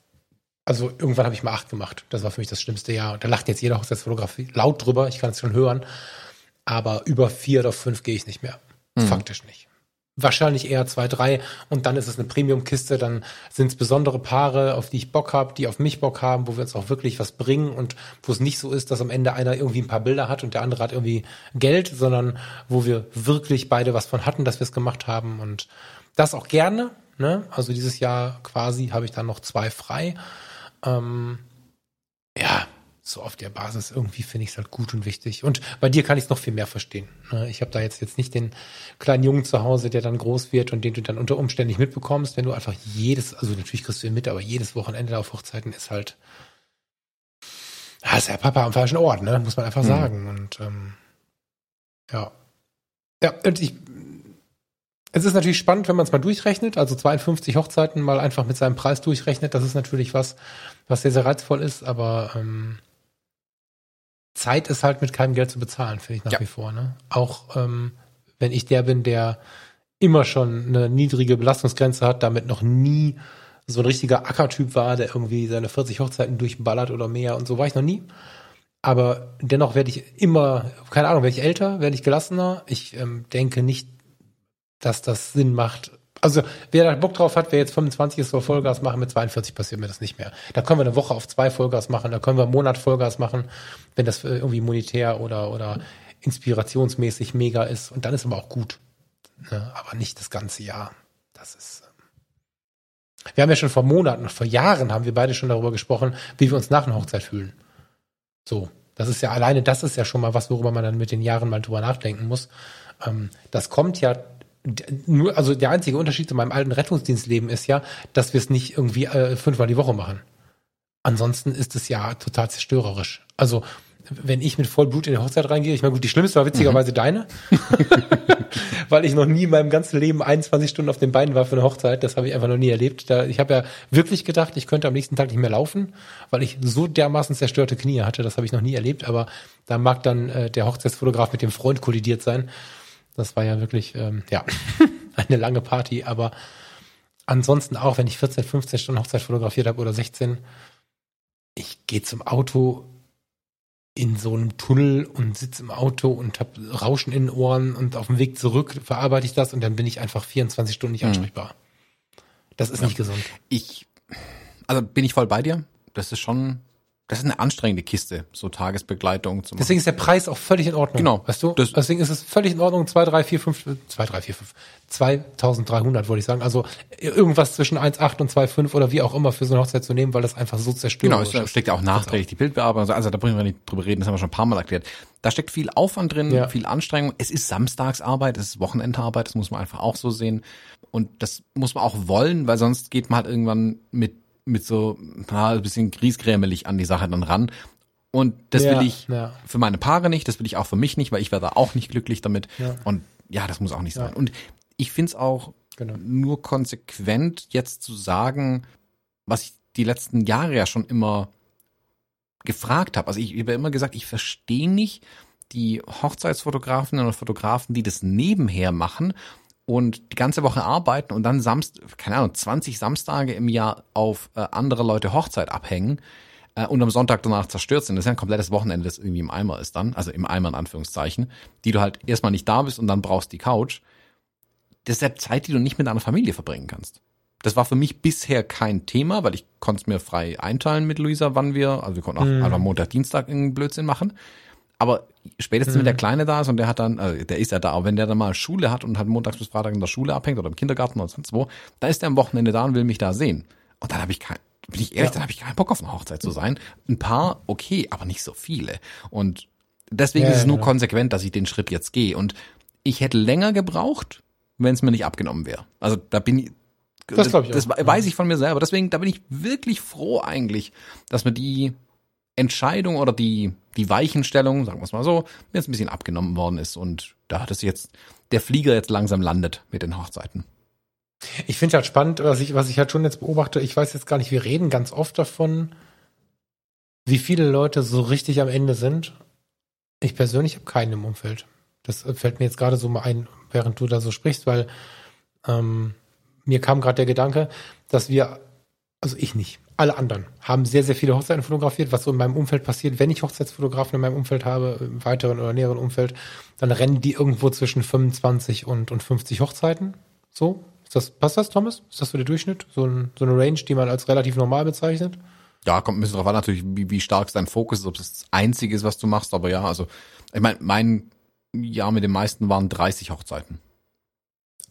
S2: also irgendwann habe ich mal acht gemacht. Das war für mich das schlimmste Jahr. Und da lacht jetzt jeder Hochzeitsfotograf laut drüber, ich kann es schon hören. Aber über vier oder fünf gehe ich nicht mehr. Mhm. Faktisch nicht wahrscheinlich eher zwei, drei und dann ist es eine Premium-Kiste, dann sind es besondere Paare, auf die ich Bock habe, die auf mich Bock haben, wo wir uns auch wirklich was bringen und wo es nicht so ist, dass am Ende einer irgendwie ein paar Bilder hat und der andere hat irgendwie Geld, sondern wo wir wirklich beide was von hatten, dass wir es gemacht haben und das auch gerne. Ne? Also dieses Jahr quasi habe ich dann noch zwei frei. Ähm, ja, so auf der Basis irgendwie finde ich es halt gut und wichtig. Und bei dir kann ich es noch viel mehr verstehen. Ne? Ich habe da jetzt, jetzt nicht den kleinen Jungen zu Hause, der dann groß wird und den du dann unter Umständen nicht mitbekommst, wenn du einfach jedes, also natürlich kriegst du ihn mit, aber jedes Wochenende auf Hochzeiten ist halt, da ist der Papa am falschen Ort, ne? muss man einfach mhm. sagen. Und ähm, ja. Ja, und ich, es ist natürlich spannend, wenn man es mal durchrechnet, also 52 Hochzeiten mal einfach mit seinem Preis durchrechnet. Das ist natürlich was, was sehr, sehr reizvoll ist, aber ähm, Zeit ist halt mit keinem Geld zu bezahlen, finde ich nach ja. wie vor. Ne? Auch ähm, wenn ich der bin, der immer schon eine niedrige Belastungsgrenze hat, damit noch nie so ein richtiger Ackertyp war, der irgendwie seine 40 Hochzeiten durchballert oder mehr und so war ich noch nie. Aber dennoch werde ich immer, keine Ahnung, werde ich älter, werde ich gelassener. Ich ähm, denke nicht, dass das Sinn macht, also wer da Bock drauf hat, wer jetzt 25 ist, soll Vollgas machen, mit 42 passiert mir das nicht mehr. Da können wir eine Woche auf zwei Vollgas machen, da können wir einen Monat Vollgas machen, wenn das äh, irgendwie monetär oder, oder inspirationsmäßig mega ist. Und dann ist aber auch gut. Ne? Aber nicht das ganze Jahr. Das ist. Ähm wir haben ja schon vor Monaten, vor Jahren haben wir beide schon darüber gesprochen, wie wir uns nach einer Hochzeit fühlen. So. Das ist ja alleine, das ist ja schon mal was, worüber man dann mit den Jahren mal drüber nachdenken muss. Ähm, das kommt ja nur, also der einzige Unterschied zu meinem alten Rettungsdienstleben ist ja, dass wir es nicht irgendwie äh, fünfmal die Woche machen. Ansonsten ist es ja total zerstörerisch. Also wenn ich mit Vollblut in die Hochzeit reingehe, ich meine, gut, die schlimmste war witzigerweise mhm. deine, weil ich noch nie in meinem ganzen Leben 21 Stunden auf den Beinen war für eine Hochzeit. Das habe ich einfach noch nie erlebt. Da, ich habe ja wirklich gedacht, ich könnte am nächsten Tag nicht mehr laufen, weil ich so dermaßen zerstörte Knie hatte. Das habe ich noch nie erlebt. Aber da mag dann äh, der Hochzeitsfotograf mit dem Freund kollidiert sein. Das war ja wirklich, ähm, ja, eine lange Party, aber ansonsten auch, wenn ich 14, 15 Stunden Hochzeit fotografiert habe oder 16, ich gehe zum Auto in so einem Tunnel und sitze im Auto und habe Rauschen in den Ohren und auf dem Weg zurück verarbeite ich das und dann bin ich einfach 24 Stunden nicht mhm. ansprechbar. Das ist ja. nicht gesund.
S1: Ich, also bin ich voll bei dir. Das ist schon das ist eine anstrengende Kiste, so Tagesbegleitung zu machen.
S2: Deswegen ist der Preis auch völlig in Ordnung.
S1: Genau.
S2: Weißt du?
S1: Das-
S2: Deswegen ist es völlig in Ordnung, 2, 3, 4, 5, 2, 3, 4, 5, 2300 wollte ich sagen. Also irgendwas zwischen 1,8 und 2,5 oder wie auch immer für so eine Hochzeit zu nehmen, weil das einfach so
S1: Genau,
S2: zerstörerisch
S1: es
S2: ist.
S1: steckt ja auch nachträglich die Bildbearbeitung. Also da brauchen wir nicht drüber reden, das haben wir schon ein paar Mal erklärt. Da steckt viel Aufwand drin,
S2: Ja.
S1: viel Anstrengung. Es ist Samstagsarbeit, es ist Wochenendarbeit, das muss man einfach auch so sehen. Und das muss man auch wollen, weil sonst geht man halt irgendwann mit, mit so na, ein bisschen griesgrämelig an die Sache dann ran. Und das
S2: Ja,
S1: will ich
S2: ja.
S1: für meine Paare nicht, das will ich auch für mich nicht, weil ich werde da auch nicht glücklich damit.
S2: Ja.
S1: Und ja, das muss auch nicht sein. Und ich finde es auch
S2: Genau.
S1: nur konsequent, jetzt zu sagen, was ich die letzten Jahre ja schon immer gefragt habe. Also ich habe immer gesagt, ich verstehe nicht die Hochzeitsfotografen oder Fotografen, die das nebenher machen und die ganze Woche arbeiten und dann Samst, keine Ahnung, 20 Samstage im Jahr auf äh, andere Leute Hochzeit abhängen äh, und am Sonntag danach zerstört sind. Das ist ja ein komplettes Wochenende, das irgendwie im Eimer ist dann, also im Eimer in Anführungszeichen, die du halt erstmal nicht da bist und dann brauchst die Couch. Das ist ja Zeit, die du nicht mit deiner Familie verbringen kannst. Das war für mich bisher kein Thema, weil ich konnte es mir frei einteilen mit Luisa, wann wir, also wir konnten auch einfach Montag, Dienstag irgendeinen Blödsinn machen. Aber spätestens wenn der Kleine da ist und der hat dann, also der ist ja da, aber wenn der dann mal Schule hat und halt montags bis Freitag in der Schule abhängt oder im Kindergarten oder sonst wo, da ist er am Wochenende da und will mich da sehen. Und dann habe ich kein, bin ich ehrlich,
S2: Ja.
S1: dann habe ich keinen Bock auf eine Hochzeit zu sein. Ein paar, okay, aber nicht so viele. Und deswegen
S2: Ja,
S1: ist es
S2: ja,
S1: nur
S2: genau.
S1: konsequent, dass ich den Schritt jetzt gehe. Und ich hätte länger gebraucht, wenn es mir nicht abgenommen wäre. Also da bin ich,
S2: Das glaub ich
S1: das weiß ich von mir selber. Deswegen, da bin ich wirklich froh eigentlich, dass mir die Entscheidung oder die, die Weichenstellung, sagen wir es mal so, jetzt ein bisschen abgenommen worden ist und da das jetzt, der Flieger jetzt langsam landet mit den Hochzeiten.
S2: Ich finde halt spannend, was ich, was ich halt schon jetzt beobachte, ich weiß jetzt gar nicht, wir reden ganz oft davon, wie viele Leute so richtig am Ende sind. Ich persönlich habe keinen im Umfeld. Das äh, fällt mir jetzt gerade so mal ein, während du da so sprichst, weil ähm, mir kam gerade der Gedanke, dass wir, also ich nicht, alle anderen haben sehr, sehr viele Hochzeiten fotografiert, was so in meinem Umfeld passiert. Wenn ich Hochzeitsfotografen in meinem Umfeld habe, im weiteren oder näheren Umfeld, dann rennen die irgendwo zwischen 25 und, und 50 Hochzeiten. So, ist das, passt das, Thomas? Ist das so der Durchschnitt? So, ein, so eine Range, die man als relativ normal bezeichnet?
S1: Ja, kommt ein bisschen drauf an natürlich, wie, wie stark dein Fokus ist, ob es das Einzige ist, was du machst, aber ja, also, ich meine, mein Jahr mit den meisten waren 30 Hochzeiten.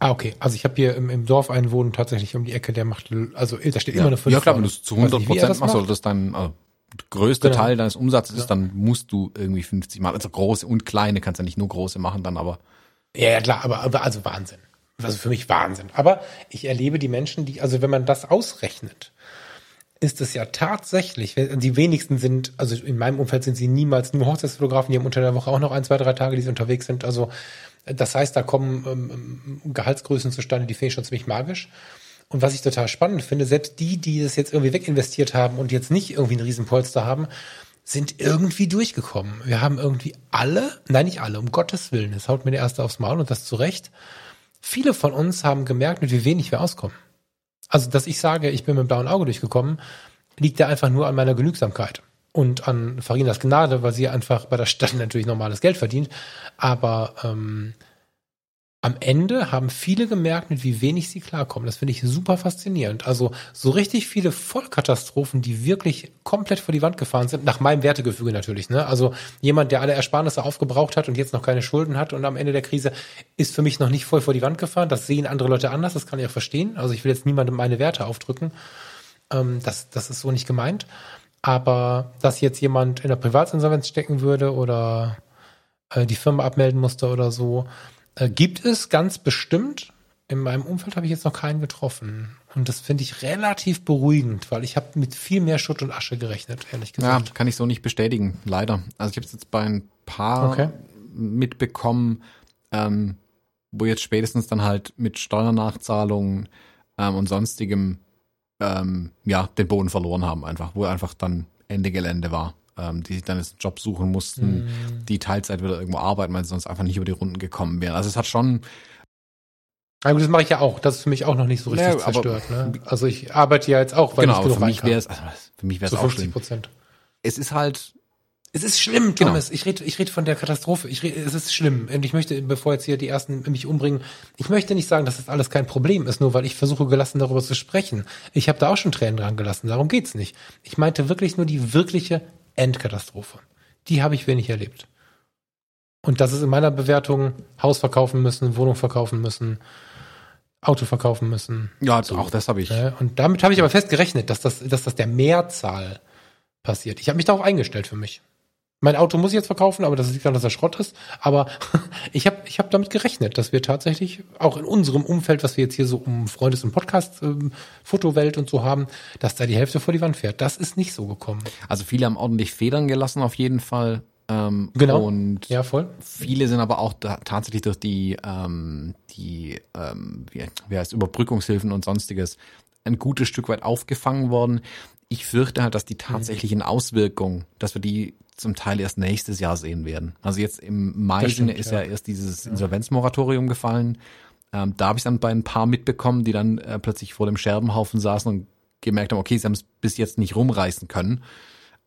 S2: Ah, okay. Also ich habe hier im, im Dorf einen wohnen tatsächlich um die Ecke, der macht, also da steht immer
S1: ja.
S2: eine 5
S1: Ja klar, wenn du es zu
S2: Weiß
S1: 100
S2: nicht, wie er
S1: Prozent machst, oder das dein also, der größte
S2: Genau.
S1: Teil deines Umsatzes
S2: Ja.
S1: ist, dann musst du irgendwie 50 machen. Also große und kleine kannst ja nicht nur große machen dann, aber
S2: Ja, ja, klar, aber, aber also Wahnsinn. Also für mich Wahnsinn. Aber ich erlebe die Menschen, die, also wenn man das ausrechnet, ist es ja tatsächlich, wenn- die wenigsten sind, also in meinem Umfeld sind sie niemals nur Hochzeitsfotografen, die haben unter der Woche auch noch ein, zwei, drei Tage, die sie unterwegs sind. Also das heißt, da kommen ähm, Gehaltsgrößen zustande, die finde ich schon ziemlich magisch. Und was ich total spannend finde, selbst die, die das jetzt irgendwie weginvestiert haben und jetzt nicht irgendwie einen Riesenpolster haben, sind irgendwie durchgekommen. Wir haben irgendwie alle, nein, nicht alle, um Gottes Willen, es haut mir der Erste aufs Maul und das zu Recht. Viele von uns haben gemerkt, mit wie wenig wir auskommen. Also, dass ich sage, ich bin mit dem blauen Auge durchgekommen, liegt ja einfach nur an meiner Genügsamkeit und an Farinas Gnade, weil sie einfach bei der Stadt natürlich normales Geld verdient. Aber ähm, am Ende haben viele gemerkt, mit wie wenig sie klarkommen. Das finde ich super faszinierend. Also so richtig viele Vollkatastrophen, die wirklich komplett vor die Wand gefahren sind, nach meinem Wertegefüge natürlich. Ne? Also jemand, der alle Ersparnisse aufgebraucht hat und jetzt noch keine Schulden hat und am Ende der Krise ist für mich noch nicht voll vor die Wand gefahren. Das sehen andere Leute anders, das kann ich auch verstehen. Also ich will jetzt niemandem meine Werte aufdrücken. Ähm, das, das ist so nicht gemeint. Aber dass jetzt jemand in der Privatsinsolvenz stecken würde oder äh, die Firma abmelden musste oder so, äh, gibt es ganz bestimmt. In meinem Umfeld habe ich jetzt noch keinen getroffen. Und das finde ich relativ beruhigend, weil ich habe mit viel mehr Schutt und Asche gerechnet, ehrlich
S1: ja,
S2: gesagt.
S1: kann ich so nicht bestätigen, leider. Also ich habe es jetzt bei ein paar
S2: Okay.
S1: mitbekommen, ähm, wo jetzt spätestens dann halt mit Steuernachzahlungen ähm, und sonstigem ähm, ja den Boden verloren haben einfach, wo einfach dann Ende Gelände war, ähm, die sich dann jetzt einen Job suchen mussten,
S2: Mhm.
S1: die Teilzeit wieder irgendwo arbeiten, weil sie sonst einfach nicht über die Runden gekommen wären. Also es hat schon
S2: Aber das mache ich ja auch. Das ist für mich auch noch nicht so richtig
S1: Ja, aber-
S2: zerstört. Ne? Also ich arbeite ja jetzt auch, weil
S1: genau,
S2: ich genug
S1: für mich wäre es also für mich wäre es
S2: so
S1: auch
S2: 50
S1: schlimm.
S2: Prozent.
S1: es ist halt,
S2: Es ist schlimm, genau. Thomas. Ich rede ich red von der Katastrophe. Ich red, es ist schlimm. Und ich möchte, bevor jetzt hier die ersten mich umbringen, ich möchte nicht sagen, dass das alles kein Problem ist, nur weil ich versuche gelassen darüber zu sprechen. Ich habe da auch schon Tränen dran gelassen. Darum geht's nicht. Ich meinte wirklich nur die wirkliche Endkatastrophe. Die habe ich wenig erlebt. Und das ist in meiner Bewertung Haus verkaufen müssen, Wohnung verkaufen müssen, Auto verkaufen müssen.
S1: Ja, so. auch das habe ich.
S2: Und damit habe ich aber fest gerechnet, dass das, dass das der Mehrzahl passiert. Ich habe mich darauf eingestellt für mich. Mein Auto muss ich jetzt verkaufen, aber das liegt daran, dass er Schrott ist. Aber ich habe ich hab damit gerechnet, dass wir tatsächlich auch in unserem Umfeld, was wir jetzt hier so um Freundes- und Podcast, ähm, und so haben, dass da die Hälfte vor die Wand fährt. Das ist nicht so gekommen.
S1: Also viele haben ordentlich Federn gelassen auf jeden Fall.
S2: Ähm, genau.
S1: Und
S2: ja, voll.
S1: viele sind aber auch da, tatsächlich durch die, ähm, die ähm, wie, wie heißt, Überbrückungshilfen und sonstiges ein gutes Stück weit aufgefangen worden. Ich fürchte halt, dass die tatsächlichen Auswirkungen, dass wir die zum Teil erst nächstes Jahr sehen werden. Also jetzt im Mai stimmt, ist ja. ja. erst dieses Insolvenzmoratorium gefallen. Ähm, da habe ich dann bei ein paar mitbekommen, die dann äh, plötzlich vor dem Scherbenhaufen saßen und gemerkt haben, okay, sie haben es bis jetzt nicht rumreißen können.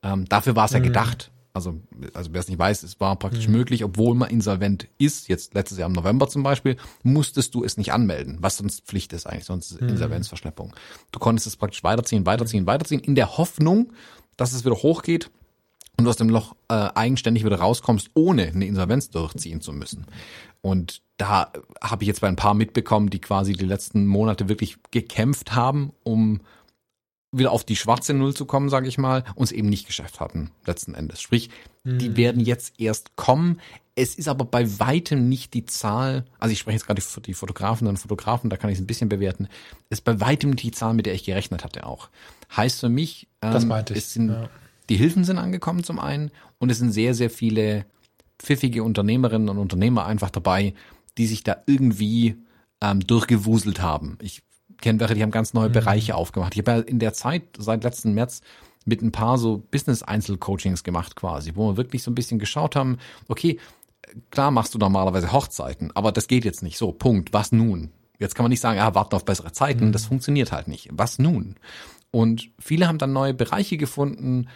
S1: Ähm, dafür war es ja mhm. gedacht. Also, also wer es nicht weiß, es war praktisch mhm. möglich, obwohl man insolvent ist, jetzt letztes Jahr im November zum Beispiel, musstest du es nicht anmelden, was sonst Pflicht ist eigentlich, sonst ist mhm. Insolvenzverschleppung. Du konntest es praktisch weiterziehen, weiterziehen, weiterziehen, in der Hoffnung, dass es wieder hochgeht und du aus dem Loch äh, eigenständig wieder rauskommst, ohne eine Insolvenz durchziehen zu müssen. Und da habe ich jetzt bei ein paar mitbekommen, die quasi die letzten Monate wirklich gekämpft haben, um wieder auf die schwarze Null zu kommen, sage ich mal, uns eben nicht geschafft hatten, letzten Endes. Sprich, mhm. die werden jetzt erst kommen. Es ist aber bei weitem nicht die Zahl, also ich spreche jetzt gerade für die Fotografen und Fotografen, da kann ich es ein bisschen bewerten, ist bei weitem nicht die Zahl, mit der ich gerechnet hatte auch. Heißt für mich,
S2: ähm, das meinte ich.
S1: es sind ja die Hilfen sind angekommen zum einen und es sind sehr, sehr viele pfiffige Unternehmerinnen und Unternehmer einfach dabei, die sich da irgendwie ähm, durchgewuselt haben. Ich kenne welche, die haben ganz neue mhm. Bereiche aufgemacht. Ich habe ja in der Zeit seit letzten März mit ein paar so Business-Einzelcoachings gemacht quasi, wo wir wirklich so ein bisschen geschaut haben, okay, klar machst du normalerweise Hochzeiten, aber das geht jetzt nicht so, Punkt, was nun? Jetzt kann man nicht sagen, ja, warten auf bessere Zeiten, mhm. das funktioniert halt nicht. Was nun? Und viele haben dann neue Bereiche gefunden,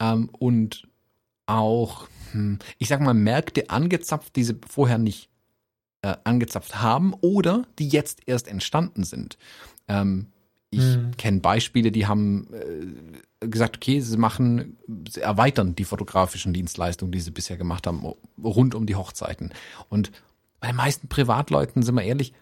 S1: ähm, und auch, hm, ich sag mal, Märkte angezapft, die sie vorher nicht äh, angezapft haben oder die jetzt erst entstanden sind. Ähm, ich hm. kenne Beispiele, die haben äh, gesagt, okay, sie machen, sie erweitern die fotografischen Dienstleistungen, die sie bisher gemacht haben, rund um die Hochzeiten. Und bei den meisten Privatleuten, sind wir ehrlich,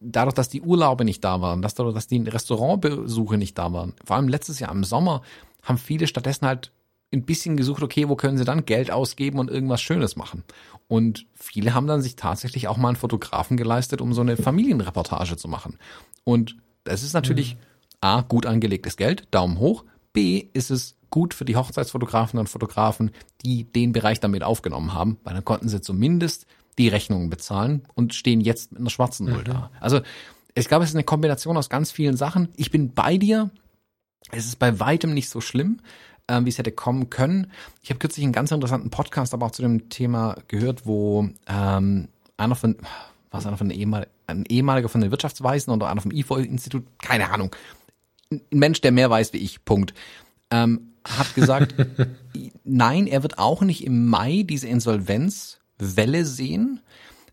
S1: dadurch, dass die Urlaube nicht da waren, dass dadurch, dass die Restaurantbesuche nicht da waren, vor allem letztes Jahr im Sommer, haben viele stattdessen halt ein bisschen gesucht, okay, wo können sie dann Geld ausgeben und irgendwas Schönes machen? Und viele haben dann sich tatsächlich auch mal einen Fotografen geleistet, um so eine Familienreportage zu machen. Und das ist natürlich mhm. A, gut angelegtes Geld, Daumen hoch. B, ist es gut für die Hochzeitsfotografen und Fotografen, die den Bereich damit aufgenommen haben, weil dann konnten sie zumindest die Rechnungen bezahlen und stehen jetzt mit einer schwarzen Null mhm. da. Also ich glaube, es ist eine Kombination aus ganz vielen Sachen. Ich bin bei dir. Es ist bei weitem nicht so schlimm, äh, wie es hätte kommen können. Ich habe kürzlich einen ganz interessanten Podcast aber auch zu dem Thema gehört, wo ähm, einer von, was einer von der ehemal, ein ehemaliger von den Wirtschaftsweisen oder einer vom IFO-Institut, keine Ahnung, ein Mensch, der mehr weiß wie ich, Punkt, ähm, hat gesagt, nein, er wird auch nicht im Mai diese Insolvenzwelle sehen.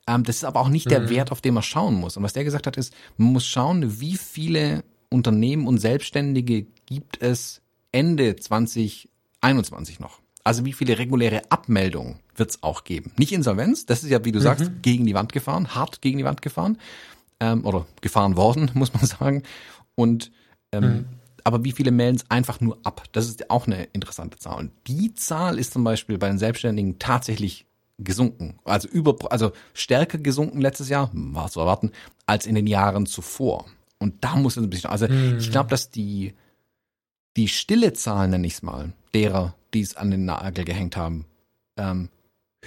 S1: Ähm, das ist aber auch nicht der mhm. Wert, auf den man schauen muss. Und was der gesagt hat, ist, man muss schauen, wie viele Unternehmen und Selbstständige gibt es Ende 2021 noch? Also wie viele reguläre Abmeldungen wird es auch geben? Nicht Insolvenz, das ist ja, wie du mhm. sagst, gegen die Wand gefahren, hart gegen die Wand gefahren ähm, oder gefahren worden, muss man sagen. Und ähm, mhm. aber wie viele melden es einfach nur ab? Das ist auch eine interessante Zahl. Und die Zahl ist zum Beispiel bei den Selbstständigen tatsächlich gesunken, also über, also stärker gesunken letztes Jahr, war zu erwarten, als in den Jahren zuvor. Und da muss es ein bisschen, also mhm. ich glaube, dass die die stille Zahl, nenne ich es mal, derer, die es an den Nagel gehängt haben, ähm,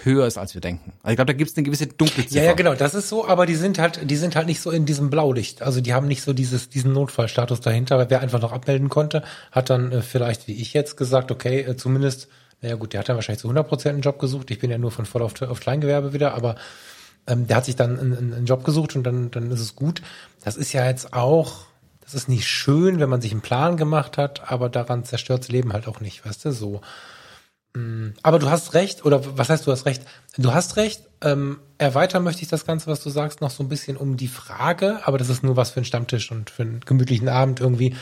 S1: höher ist, als wir denken. Also ich glaube, da gibt es eine gewisse dunkle Ziffer.
S2: Ja, ja, genau, das ist so, aber die sind halt, die sind halt nicht so in diesem Blaulicht. Also die haben nicht so dieses, diesen Notfallstatus dahinter, weil wer einfach noch abmelden konnte, hat dann äh, vielleicht, wie ich jetzt, gesagt, okay, äh, zumindest, naja gut, der hat dann wahrscheinlich zu 100 Prozent einen Job gesucht. Ich bin ja nur von voll auf, auf Kleingewerbe wieder, aber ähm, der hat sich dann einen, einen Job gesucht und dann, dann ist es gut. Das ist ja jetzt auch, das ist nicht schön, wenn man sich einen Plan gemacht hat, aber daran zerstört's Leben halt auch nicht, weißt du, so. Mm, aber du hast recht, oder was heißt du hast recht? Du hast recht. Ähm, erweitern möchte ich das Ganze, was du sagst, noch so ein bisschen um die Frage, aber das ist nur was für einen Stammtisch und für einen gemütlichen Abend irgendwie.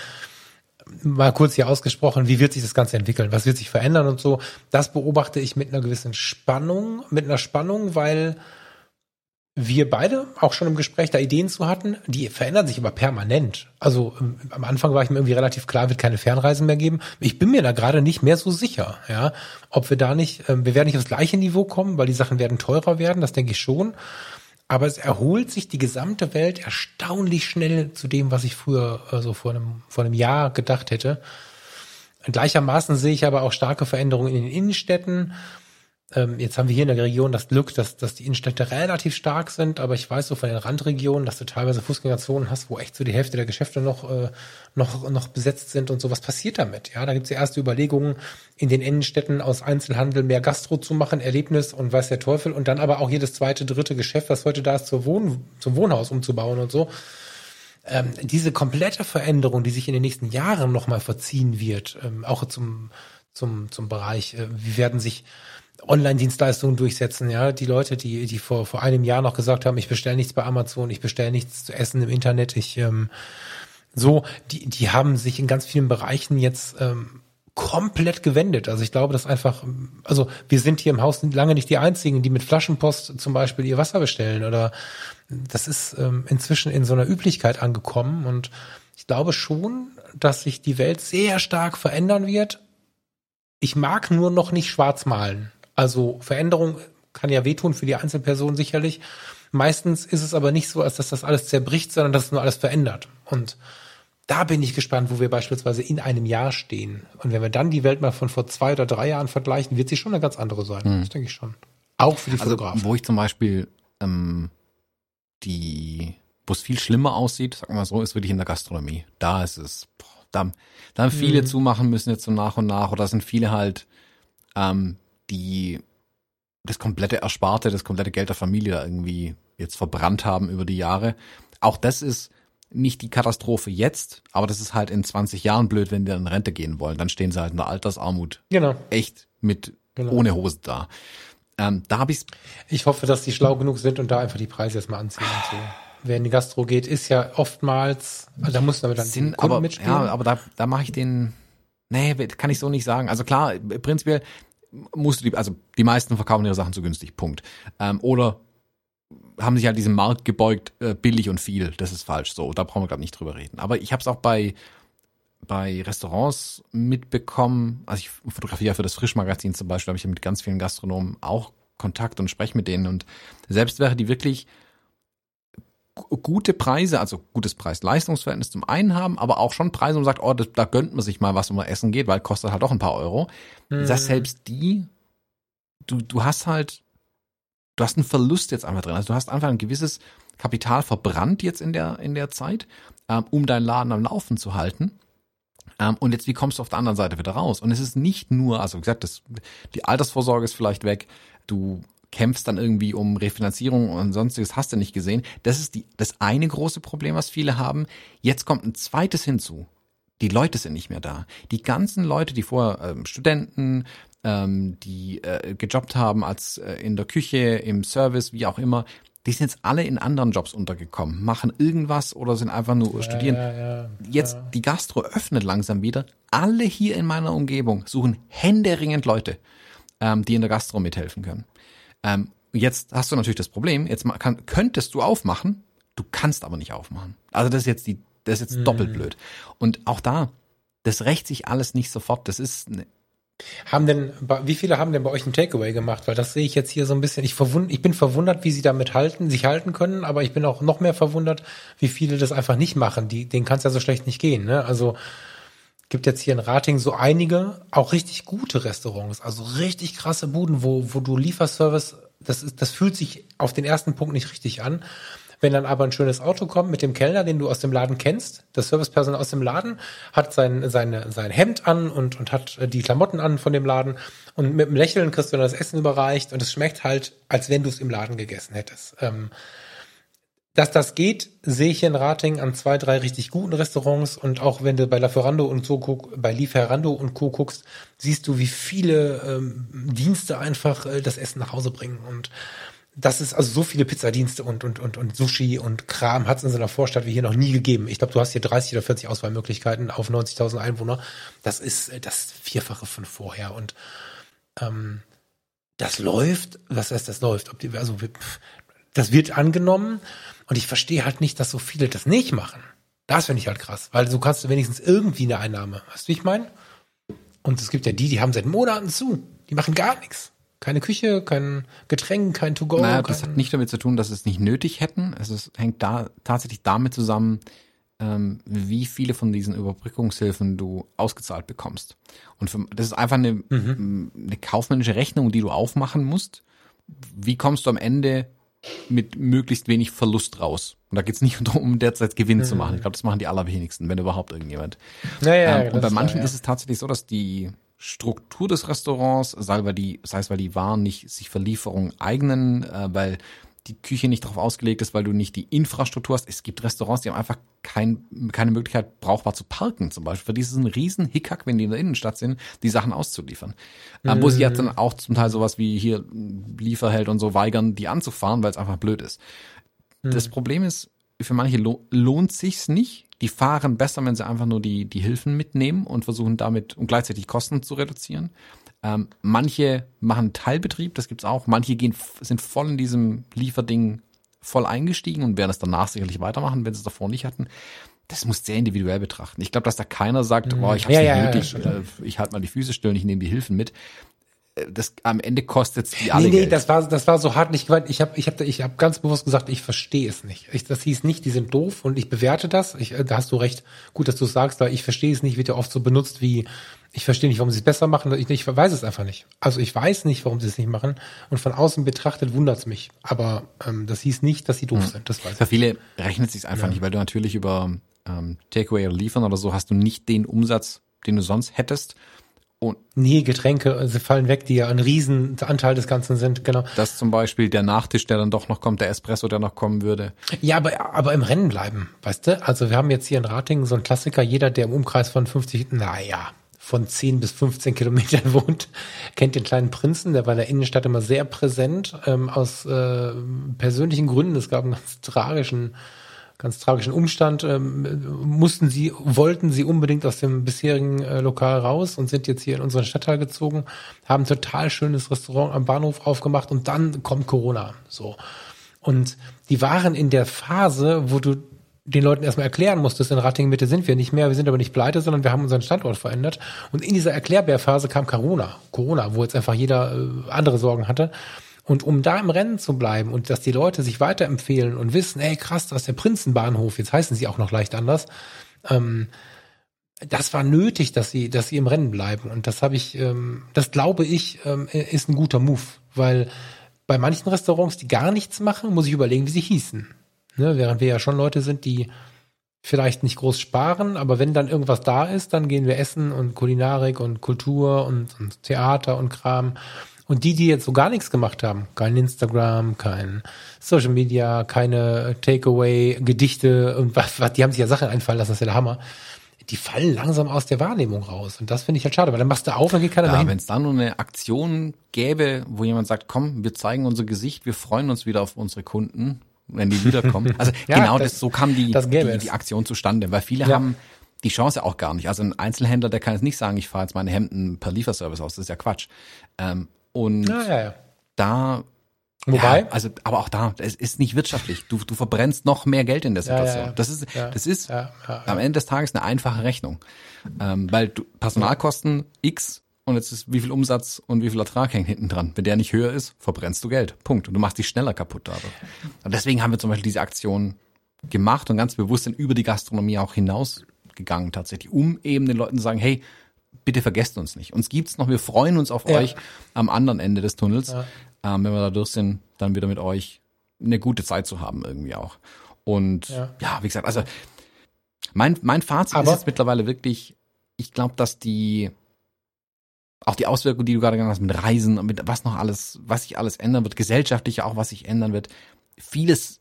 S2: Mal kurz hier ausgesprochen, wie wird sich das Ganze entwickeln? Was wird sich verändern und so? Das beobachte ich mit einer gewissen Spannung, mit einer Spannung, weil wir beide auch schon im Gespräch da Ideen zu hatten, die verändern sich aber permanent. Also ähm, am Anfang war ich mir irgendwie relativ klar, wird keine Fernreisen mehr geben. Ich bin mir da gerade nicht mehr so sicher, ja, ob wir da nicht, äh, wir werden nicht aufs gleiche Niveau kommen, weil die Sachen werden teurer werden, das denke ich schon. Aber es erholt sich die gesamte Welt erstaunlich schnell zu dem, was ich früher äh, so vor einem, vor einem Jahr gedacht hätte. Gleichermaßen sehe ich aber auch starke Veränderungen in den Innenstädten ähm, jetzt haben wir hier in der Region das Glück, dass, dass die Innenstädte relativ stark sind, aber ich weiß so von den Randregionen, dass du teilweise Fußgängerzonen hast, wo echt so die Hälfte der Geschäfte noch, äh, noch, noch besetzt sind und so. Was passiert damit? Ja, da gibt es ja erste Überlegungen, in den Innenstädten aus Einzelhandel mehr Gastro zu machen, Erlebnis und weiß der Teufel und dann aber auch jedes zweite, dritte Geschäft, was heute da ist, zur Wohn zum Wohnhaus umzubauen und so. Ähm, diese komplette Veränderung, die sich in den nächsten Jahren nochmal verziehen wird, ähm, auch zum, zum, zum Bereich, äh, wie werden sich Online-Dienstleistungen durchsetzen, ja. Die Leute, die, die vor, vor einem Jahr noch gesagt haben, ich bestelle nichts bei Amazon, ich bestelle nichts zu essen im Internet, ich ähm, so, die, die haben sich in ganz vielen Bereichen jetzt ähm, komplett gewendet. Also ich glaube, dass einfach, also wir sind hier im Haus lange nicht die einzigen, die mit Flaschenpost zum Beispiel ihr Wasser bestellen oder das ist ähm, inzwischen in so einer Üblichkeit angekommen und ich glaube schon, dass sich die Welt sehr stark verändern wird. Ich mag nur noch nicht schwarz malen. Also Veränderung kann ja wehtun für die Einzelperson sicherlich. Meistens ist es aber nicht so, als dass das alles zerbricht, sondern dass es nur alles verändert. Und da bin ich gespannt, wo wir beispielsweise in einem Jahr stehen. Und wenn wir dann die Welt mal von vor zwei oder drei Jahren vergleichen, wird sie schon eine ganz andere sein. Mhm. Das denke ich schon. Auch für die also, Fotografen.
S1: Wo ich zum Beispiel ähm, die, wo es viel schlimmer aussieht, sagen wir mal so, ist wirklich in der Gastronomie. Da ist es, boah, da, da haben viele mhm. zumachen müssen jetzt so nach und nach oder sind viele halt ähm, die das komplette Ersparte, das komplette Geld der Familie da irgendwie jetzt verbrannt haben über die Jahre. Auch das ist nicht die Katastrophe jetzt, aber das ist halt in 20 Jahren blöd, wenn die in Rente gehen wollen. Dann stehen sie halt in der Altersarmut.
S2: Genau.
S1: Echt mit genau. ohne Hose da. Ähm, da habe ich's.
S2: Ich hoffe, dass die schlau genug sind und da einfach die Preise erstmal anziehen und so. Wer in die Gastro geht, ist ja oftmals, also da muss man dann
S1: sind, Kunden aber, mitspielen. Ja, aber da, da mache ich den, nee, kann ich so nicht sagen. Also klar, prinzipiell musst du die, also die meisten verkaufen ihre Sachen zu günstig, Punkt. Ähm, oder haben sich halt diesem Markt gebeugt, äh, billig und viel. Das ist falsch. So, da brauchen wir gerade nicht drüber reden. Aber ich habe es auch bei bei Restaurants mitbekommen. Also ich fotografiere für das Frischmagazin zum Beispiel, habe ich mit ganz vielen Gastronomen auch Kontakt und spreche mit denen. Und selbst wäre die wirklich gute Preise, also gutes Preis-Leistungsverhältnis zum einen haben, aber auch schon Preise, wo man sagt, oh, das, da gönnt man sich mal was, wenn man essen geht, weil kostet halt auch ein paar Euro. Mhm. Dass selbst die, du, du hast halt, du hast einen Verlust jetzt einfach drin. Also du hast einfach ein gewisses Kapital verbrannt jetzt in der, in der Zeit, ähm, um deinen Laden am Laufen zu halten. Ähm, und jetzt, wie kommst du auf der anderen Seite wieder raus? Und es ist nicht nur, also wie gesagt, das, die Altersvorsorge ist vielleicht weg, du kämpfst dann irgendwie um Refinanzierung und sonstiges, hast du nicht gesehen. Das ist die, das eine große Problem, was viele haben. Jetzt kommt ein zweites hinzu. Die Leute sind nicht mehr da. Die ganzen Leute, die vorher ähm, Studenten, ähm, die äh, gejobbt haben als äh, in der Küche, im Service, wie auch immer, die sind jetzt alle in anderen Jobs untergekommen, machen irgendwas oder sind einfach nur ja, studieren. Ja, ja, jetzt die Gastro öffnet langsam wieder. Alle hier in meiner Umgebung suchen händeringend Leute, ähm, die in der Gastro mithelfen können. Ähm, jetzt hast du natürlich das Problem, jetzt kann, könntest du aufmachen, du kannst aber nicht aufmachen. Also das ist jetzt die, das ist jetzt mhm. doppelt blöd. Und auch da, das rächt sich alles nicht sofort. Das ist eine
S2: haben denn, wie viele haben denn bei euch ein Takeaway gemacht? Weil das sehe ich jetzt hier so ein bisschen. Ich, verwund, ich bin verwundert, wie sie damit halten, sich halten können, aber ich bin auch noch mehr verwundert, wie viele das einfach nicht machen. Die, denen kann es ja so schlecht nicht gehen. Ne? Also gibt jetzt hier in Rating so einige, auch richtig gute Restaurants, also richtig krasse Buden, wo, wo du Lieferservice, das, ist, das fühlt sich auf den ersten Punkt nicht richtig an. Wenn dann aber ein schönes Auto kommt mit dem Kellner, den du aus dem Laden kennst, das Servicepersonal aus dem Laden hat sein, seine, sein Hemd an und, und hat die Klamotten an von dem Laden und mit einem Lächeln kriegst du dann das Essen überreicht und es schmeckt halt, als wenn du es im Laden gegessen hättest. Ähm, dass das geht, sehe ich in Rating an zwei, drei richtig guten Restaurants und auch wenn du bei Lieferando und so guck, bei Lieferando und Co guckst, siehst du, wie viele ähm, Dienste einfach äh, das Essen nach Hause bringen und das ist also so viele Pizzadienste und, und, und, und Sushi und Kram hat es in so einer Vorstadt wie hier noch nie gegeben. Ich glaube, du hast hier 30 oder 40 Auswahlmöglichkeiten auf 90.000 Einwohner. Das ist äh, das Vierfache von vorher und ähm, das läuft, was heißt das läuft? Ob die, also das wird angenommen und ich verstehe halt nicht, dass so viele das nicht machen. Das finde ich halt krass, weil so kannst du wenigstens irgendwie eine Einnahme. Weißt du, wie ich meine? Und es gibt ja die, die haben seit Monaten zu. Die machen gar nichts. Keine Küche, kein Getränk, kein To-Go.
S1: Naja, das hat nicht damit zu tun, dass sie es nicht nötig hätten. Es ist, hängt da tatsächlich damit zusammen, ähm, wie viele von diesen Überbrückungshilfen du ausgezahlt bekommst. Und für, das ist einfach eine, mhm. eine kaufmännische Rechnung, die du aufmachen musst. Wie kommst du am Ende mit möglichst wenig Verlust raus? Und da geht es nicht darum, derzeit Gewinn mhm. zu machen. Ich glaube, das machen die allerwenigsten, wenn überhaupt irgendjemand.
S2: Naja,
S1: ähm, und bei manchen ja, ja. ist es tatsächlich so, dass die Struktur des Restaurants, sei, weil die, sei es, weil die Waren nicht sich für eignen, äh, weil die Küche nicht darauf ausgelegt ist, weil du nicht die Infrastruktur hast. Es gibt Restaurants, die haben einfach kein, keine Möglichkeit, brauchbar zu parken zum Beispiel. Für die ist es ein riesen Hickhack, wenn die in der Innenstadt sind, die Sachen auszuliefern. Mhm. Wo sie jetzt dann auch zum Teil sowas wie hier Lieferheld und so weigern, die anzufahren, weil es einfach blöd ist. Mhm. Das Problem ist, für manche lohnt sich's nicht. Die fahren besser, wenn sie einfach nur die, die Hilfen mitnehmen und versuchen damit und gleichzeitig Kosten zu reduzieren. Ähm, manche machen Teilbetrieb, das gibt's auch. Manche gehen, sind voll in diesem Lieferding voll eingestiegen und werden es danach sicherlich weitermachen, wenn sie es davor nicht hatten. Das muss sehr individuell betrachten. Ich glaube, dass da keiner sagt, mhm. oh, ich habe ja, ja, nötig, ja, äh, ich halte mal die Füße still und ich nehme die Hilfen mit das am Ende kostet die alle Nee, nee,
S2: Geld. das war das war so hart nicht gemeint. Ich habe ich habe ich habe ganz bewusst gesagt, ich verstehe es nicht. Ich, das hieß nicht, die sind doof und ich bewerte das. Ich, da hast du recht. Gut, dass du es sagst, weil ich verstehe es nicht, wird ja oft so benutzt wie ich verstehe nicht, warum sie es besser machen. Ich, ich weiß es einfach nicht. Also ich weiß nicht, warum sie es nicht machen. Und von außen betrachtet wundert es mich. Aber ähm, das hieß nicht, dass sie doof hm. sind. Das weiß
S1: Für viele rechnet sich einfach ja. nicht, weil du natürlich über ähm, Takeaway oder Liefern oder so hast du nicht den Umsatz, den du sonst hättest.
S2: Und nee, Getränke, sie fallen weg, die ja ein Riesenanteil des Ganzen sind, genau.
S1: Das zum Beispiel der Nachtisch, der dann doch noch kommt, der Espresso, der noch kommen würde.
S2: Ja, aber, aber im Rennen bleiben, weißt du? Also wir haben jetzt hier in Ratingen so einen Klassiker, jeder, der im Umkreis von 50, naja, von 10 bis 15 Kilometern wohnt, kennt den kleinen Prinzen, der war in der Innenstadt immer sehr präsent, ähm, aus äh, persönlichen Gründen. Es gab einen ganz tragischen ganz tragischen Umstand ähm, mussten sie, wollten sie unbedingt aus dem bisherigen äh, Lokal raus und sind jetzt hier in unseren Stadtteil gezogen, haben ein total schönes Restaurant am Bahnhof aufgemacht und dann kommt Corona. So. Und die waren in der Phase, wo du den Leuten erstmal erklären musstest, in Rattingen Mitte sind wir nicht mehr, wir sind aber nicht pleite, sondern wir haben unseren Standort verändert. Und in dieser Erklärbärphase kam Corona. Corona, wo jetzt einfach jeder äh, andere Sorgen hatte. Und um da im Rennen zu bleiben und dass die Leute sich weiterempfehlen und wissen, ey krass, das ist der Prinzenbahnhof, jetzt heißen sie auch noch leicht anders, ähm, das war nötig, dass sie, dass sie im Rennen bleiben. Und das habe ich, ähm, das glaube ich, ähm, ist ein guter Move, weil bei manchen Restaurants, die gar nichts machen, muss ich überlegen, wie sie hießen. Ne? Während wir ja schon Leute sind, die vielleicht nicht groß sparen, aber wenn dann irgendwas da ist, dann gehen wir essen und Kulinarik und Kultur und, und Theater und Kram. Und die, die jetzt so gar nichts gemacht haben, kein Instagram, kein Social Media, keine Takeaway, Gedichte und was, was, die haben sich ja Sachen einfallen lassen, das ist ja der Hammer. Die fallen langsam aus der Wahrnehmung raus. Und das finde ich halt schade, weil dann machst du auf, dann geht keiner
S1: ja,
S2: mehr hin.
S1: Wenn es da nur eine Aktion gäbe, wo jemand sagt, komm, wir zeigen unser Gesicht, wir freuen uns wieder auf unsere Kunden, wenn die wiederkommen. Also ja, genau das, das, so kam die, die, die, Aktion zustande, weil viele ja. haben die Chance auch gar nicht. Also ein Einzelhändler, der kann jetzt nicht sagen, ich fahre jetzt meine Hemden per Lieferservice aus, das ist ja Quatsch. Ähm, und
S2: ja, ja, ja.
S1: da
S2: Wobei?
S1: Ja, also, aber auch da, es ist nicht wirtschaftlich. Du, du verbrennst noch mehr Geld in der Situation. Ja, ja, das ist, das ist am Ende des Tages eine einfache Rechnung. Ähm, weil du, Personalkosten X und jetzt ist wie viel Umsatz und wie viel Ertrag hängt hinten dran. Wenn der nicht höher ist, verbrennst du Geld. Punkt. Und du machst dich schneller kaputt dadurch. Und deswegen haben wir zum Beispiel diese Aktion gemacht und ganz bewusst sind über die Gastronomie auch hinausgegangen tatsächlich, um eben den Leuten zu sagen, hey, bitte vergesst uns nicht. Uns gibt's noch, wir freuen uns auf ja. euch am anderen Ende des Tunnels. Ja. Ähm, wenn wir da durch sind, dann wieder mit euch eine gute Zeit zu haben irgendwie auch. Und ja, ja wie gesagt, also mein, mein Fazit Aber ist jetzt mittlerweile wirklich, ich glaube, dass die auch die Auswirkungen, die du gerade genannt hast, mit Reisen und mit was noch alles, was sich alles ändern wird, gesellschaftlich auch, was sich ändern wird, vieles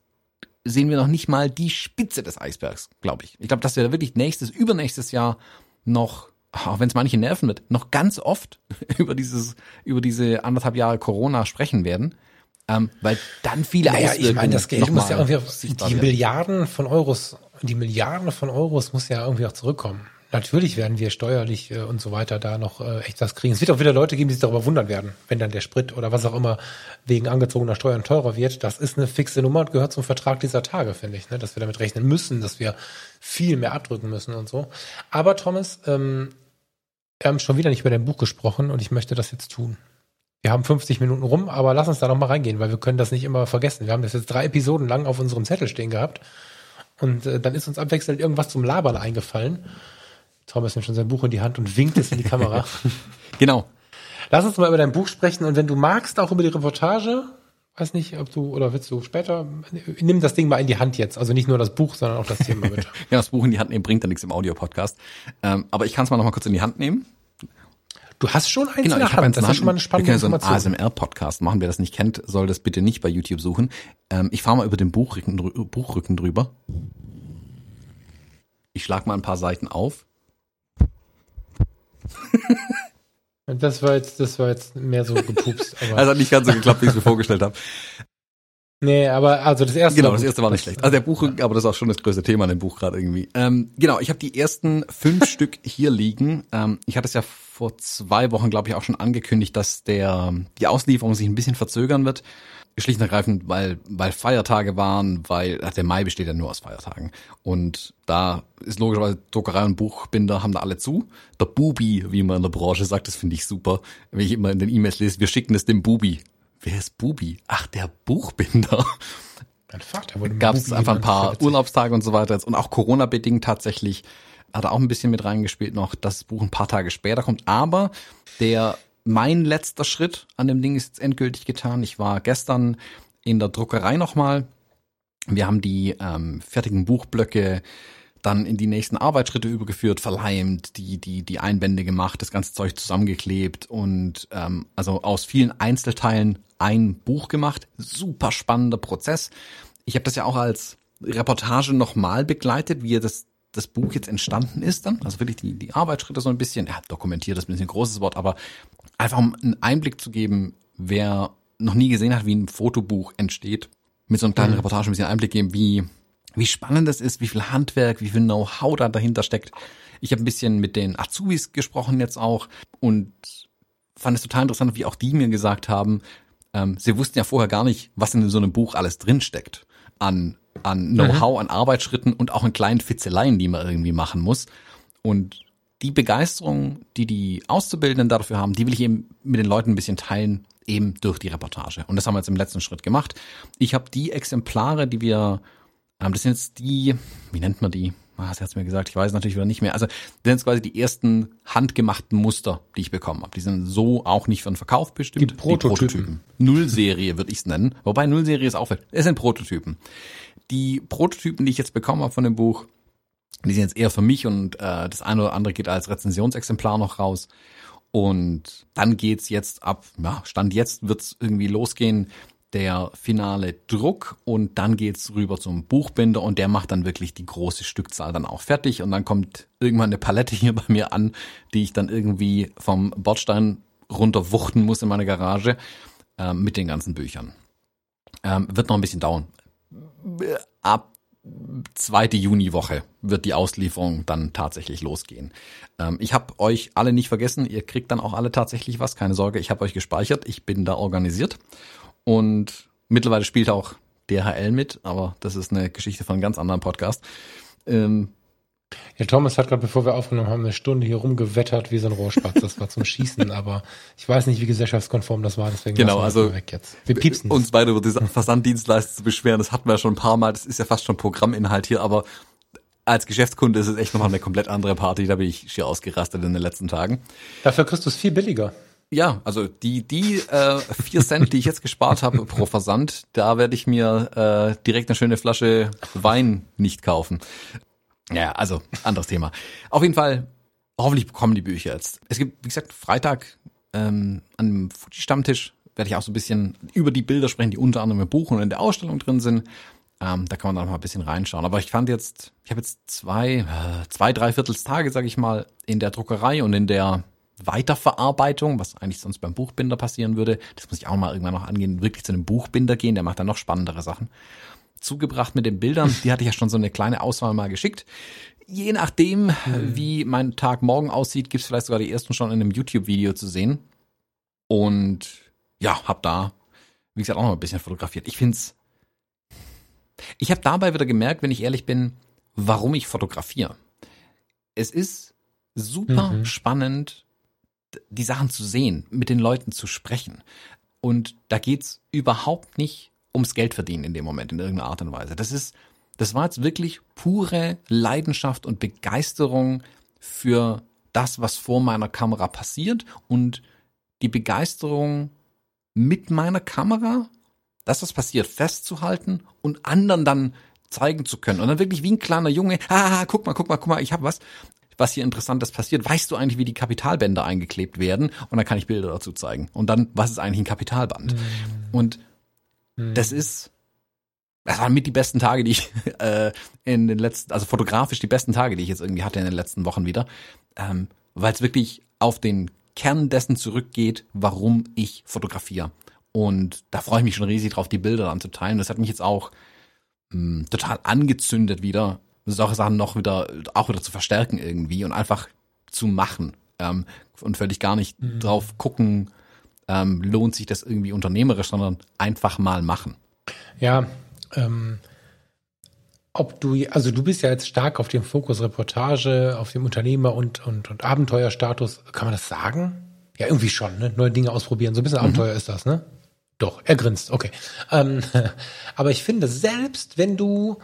S1: sehen wir noch nicht mal die Spitze des Eisbergs, glaube ich. Ich glaube, dass wir da wirklich nächstes, übernächstes Jahr noch, auch wenn es manche nerven wird, noch ganz oft über dieses, über diese anderthalb Jahre Corona sprechen werden. Ähm, weil dann viele
S2: naja, ich meine, das Geld muss ja irgendwie,
S1: auf,
S2: die Milliarden von Euros, die Milliarden von Euros muss ja irgendwie auch zurückkommen. Natürlich werden wir steuerlich äh, und so weiter da noch äh, echt was kriegen. Es wird auch wieder Leute geben, die sich darüber wundern werden, wenn dann der Sprit oder was auch immer wegen angezogener Steuern teurer wird. Das ist eine fixe Nummer und gehört zum Vertrag dieser Tage, finde ich, ne? dass wir damit rechnen müssen, dass wir viel mehr abdrücken müssen und so. Aber Thomas, ähm, wir haben schon wieder nicht über dein Buch gesprochen und ich möchte das jetzt tun. Wir haben 50 Minuten rum, aber lass uns da noch mal reingehen, weil wir können das nicht immer vergessen. Wir haben das jetzt drei Episoden lang auf unserem Zettel stehen gehabt und äh, dann ist uns abwechselnd irgendwas zum Labern eingefallen. Thomas nimmt schon sein Buch in die Hand und winkt es in die Kamera.
S1: genau.
S2: Lass uns mal über dein Buch sprechen und wenn du magst, auch über die Reportage. Weiß nicht, ob du oder willst du später. Nimm das Ding mal in die Hand jetzt. Also nicht nur das Buch, sondern auch das Thema bitte.
S1: ja, das Buch in die Hand nehmen bringt ja nichts im Audio-Podcast. Ähm, aber ich kann es mal noch mal kurz in die Hand nehmen.
S2: Du hast schon eins
S1: genau,
S2: in der Hand.
S1: Das ist schon mal eine spannende wir können so einen ASMR-Podcast machen. Wer das nicht kennt, soll das bitte nicht bei YouTube suchen. Ähm, ich fahre mal über den Buchrücken, Buchrücken drüber. Ich schlag mal ein paar Seiten auf.
S2: Das war jetzt, das war jetzt mehr so gepupst.
S1: Aber also hat nicht ganz so geklappt, wie ich es mir vorgestellt habe.
S2: Nee, aber also das erste.
S1: Genau, das erste war nicht schlecht. Also der Buch, aber das ist auch schon das größte Thema in dem Buch gerade irgendwie. Ähm, genau, ich habe die ersten fünf Stück hier liegen. Ähm, ich hatte es ja vor zwei Wochen, glaube ich, auch schon angekündigt, dass der die Auslieferung sich ein bisschen verzögern wird. Schlicht und ergreifend, weil, weil Feiertage waren, weil ach, der Mai besteht ja nur aus Feiertagen. Und da ist logischerweise Druckerei und Buchbinder haben da alle zu. Der Bubi, wie man in der Branche sagt, das finde ich super. Wenn ich immer in den E-Mails lese, wir schicken es dem Bubi. Wer ist Bubi? Ach, der Buchbinder.
S2: Mein Vater wurde
S1: Gab es einfach ein paar Urlaubstage und so weiter. Und auch Corona-bedingt tatsächlich hat er auch ein bisschen mit reingespielt noch, dass das Buch ein paar Tage später kommt. Aber der mein letzter Schritt an dem Ding ist jetzt endgültig getan. Ich war gestern in der Druckerei nochmal. Wir haben die ähm, fertigen Buchblöcke dann in die nächsten Arbeitsschritte übergeführt, verleimt, die, die, die Einbände gemacht, das ganze Zeug zusammengeklebt und ähm, also aus vielen Einzelteilen ein Buch gemacht. Super spannender Prozess. Ich habe das ja auch als Reportage nochmal begleitet, wie das das Buch jetzt entstanden ist dann, also wirklich die, die Arbeitsschritte so ein bisschen, ja, dokumentiert das ist ein bisschen ein großes Wort, aber einfach um einen Einblick zu geben, wer noch nie gesehen hat, wie ein Fotobuch entsteht, mit so einer kleinen mhm. Reportage ein bisschen Einblick geben, wie, wie spannend das ist, wie viel Handwerk, wie viel Know-how da dahinter steckt. Ich habe ein bisschen mit den Azubis gesprochen jetzt auch und fand es total interessant, wie auch die mir gesagt haben, ähm, sie wussten ja vorher gar nicht, was in so einem Buch alles drinsteckt an, an Know-how, mhm. an Arbeitsschritten und auch in kleinen Fitzeleien, die man irgendwie machen muss. Und die Begeisterung, die die Auszubildenden dafür haben, die will ich eben mit den Leuten ein bisschen teilen, eben durch die Reportage. Und das haben wir jetzt im letzten Schritt gemacht. Ich habe die Exemplare, die wir, ähm, das sind jetzt die, wie nennt man die? Ah, sie hat mir gesagt, ich weiß natürlich wieder nicht mehr. Also das sind quasi die ersten handgemachten Muster, die ich bekommen habe. Die sind so auch nicht für den Verkauf bestimmt.
S2: Die Prototypen. Die Prototypen.
S1: Nullserie würde ich es nennen. Wobei Nullserie ist auch, es sind Prototypen. Die Prototypen, die ich jetzt bekommen habe von dem Buch, die sind jetzt eher für mich und äh, das eine oder andere geht als Rezensionsexemplar noch raus. Und dann geht's jetzt ab, ja, Stand jetzt wird's irgendwie losgehen, der finale Druck und dann geht's rüber zum Buchbinder und der macht dann wirklich die große Stückzahl dann auch fertig und dann kommt irgendwann eine Palette hier bei mir an, die ich dann irgendwie vom Bordstein runterwuchten muss in meine Garage äh, mit den ganzen Büchern. Ähm, wird noch ein bisschen dauern. Ab zweite Juniwoche wird die Auslieferung dann tatsächlich losgehen. Ähm, ich habe euch alle nicht vergessen, ihr kriegt dann auch alle tatsächlich was, keine Sorge, ich habe euch gespeichert, ich bin da organisiert und mittlerweile spielt auch DHL mit, aber das ist eine Geschichte von einem ganz anderen Podcast. Ähm,
S2: ja, Thomas hat gerade, bevor wir aufgenommen haben, eine Stunde hier rumgewettert wie so ein Rohrspatz. Das war zum Schießen, aber ich weiß nicht, wie gesellschaftskonform das war, deswegen
S1: genau, also
S2: weg jetzt. Wir piepsen.
S1: Uns beide über diese Versanddienstleister zu beschweren, das hatten wir schon ein paar Mal. Das ist ja fast schon Programminhalt hier, aber als Geschäftskunde ist es echt nochmal eine komplett andere Party. Da bin ich schier ausgerastet in den letzten Tagen.
S2: Dafür kriegst du es viel billiger.
S1: Ja, also die die äh, vier Cent, die ich jetzt gespart habe pro Versand, da werde ich mir äh, direkt eine schöne Flasche Wein nicht kaufen. Ja, also anderes Thema. Auf jeden Fall, hoffentlich bekommen die Bücher jetzt. Es gibt, wie gesagt, Freitag ähm, an dem Fuji-Stammtisch werde ich auch so ein bisschen über die Bilder sprechen, die unter anderem im Buch und in der Ausstellung drin sind. Ähm, da kann man dann noch mal ein bisschen reinschauen. Aber ich fand jetzt, ich habe jetzt zwei, äh, zwei, drei Viertelstage, sage ich mal, in der Druckerei und in der Weiterverarbeitung, was eigentlich sonst beim Buchbinder passieren würde. Das muss ich auch mal irgendwann noch angehen, wirklich zu einem Buchbinder gehen, der macht dann noch spannendere Sachen. Zugebracht mit den Bildern, die hatte ich ja schon so eine kleine Auswahl mal geschickt. Je nachdem, mhm. wie mein Tag morgen aussieht, gibt's vielleicht sogar die ersten schon in einem YouTube-Video zu sehen. Und ja, hab da, wie gesagt, auch noch ein bisschen fotografiert. Ich find's ich habe dabei wieder gemerkt, wenn ich ehrlich bin, warum ich fotografiere. Es ist super mhm. spannend, die Sachen zu sehen, mit den Leuten zu sprechen. Und da geht's überhaupt nicht ums Geld verdienen in dem Moment, in irgendeiner Art und Weise. Das ist, das war jetzt wirklich pure Leidenschaft und Begeisterung für das, was vor meiner Kamera passiert und die Begeisterung mit meiner Kamera dass das passiert, festzuhalten und anderen dann zeigen zu können. Und dann wirklich wie ein kleiner Junge, ah, guck mal, guck mal, guck mal, ich habe was, was hier interessantes passiert. Weißt du eigentlich, wie die Kapitalbänder eingeklebt werden? Und dann kann ich Bilder dazu zeigen. Und dann, was ist eigentlich ein Kapitalband? Mhm. Und mhm. das ist, das waren mit die besten Tage, die ich äh, in den letzten, also fotografisch die besten Tage, die ich jetzt irgendwie hatte in den letzten Wochen wieder, ähm, weil es wirklich auf den Kern dessen zurückgeht, warum ich fotografiere. Und da freue ich mich schon riesig drauf, die Bilder dann zu teilen. Das hat mich jetzt auch mh, hm, total angezündet wieder, solche Sachen noch wieder, auch wieder zu verstärken irgendwie und einfach zu machen. Ähm, und völlig gar nicht mhm. drauf gucken, ähm, lohnt sich das irgendwie unternehmerisch, sondern einfach mal machen.
S2: Ja, ähm, ob du, also du bist ja jetzt stark auf dem Fokus Reportage, auf dem Unternehmer und, und, und Abenteuerstatus. Kann man das sagen? Ja, irgendwie schon, ne? Neue Dinge ausprobieren. So ein bisschen mhm. Abenteuer ist das, ne? Doch, er grinst, okay. Ähm, aber ich finde, selbst wenn du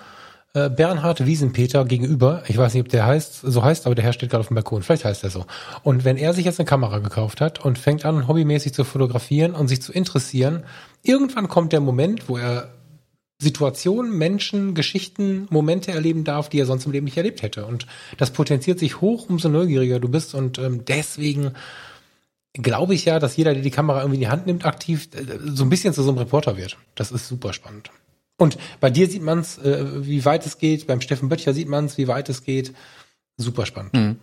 S2: äh, Bernhard Wiesenpeter gegenüber, ich weiß nicht, ob der heißt, so heißt, aber der Herr steht gerade auf dem Balkon, vielleicht heißt er so. Und wenn er sich jetzt eine Kamera gekauft hat und fängt an, hobbymäßig zu fotografieren und sich zu interessieren, irgendwann kommt der Moment, wo er Situationen, Menschen, Geschichten, Momente erleben darf, die er sonst im Leben nicht erlebt hätte. Und das potenziert sich hoch, umso neugieriger du bist. Und ähm, deswegen glaube ich ja, dass jeder, der die Kamera irgendwie in die Hand nimmt, aktiv äh, so ein bisschen zu so einem Reporter wird. Das ist super spannend. Und bei dir sieht man es, äh, wie weit es geht. Beim Steffen Böttcher sieht man es, wie weit es geht. Super spannend. Mhm.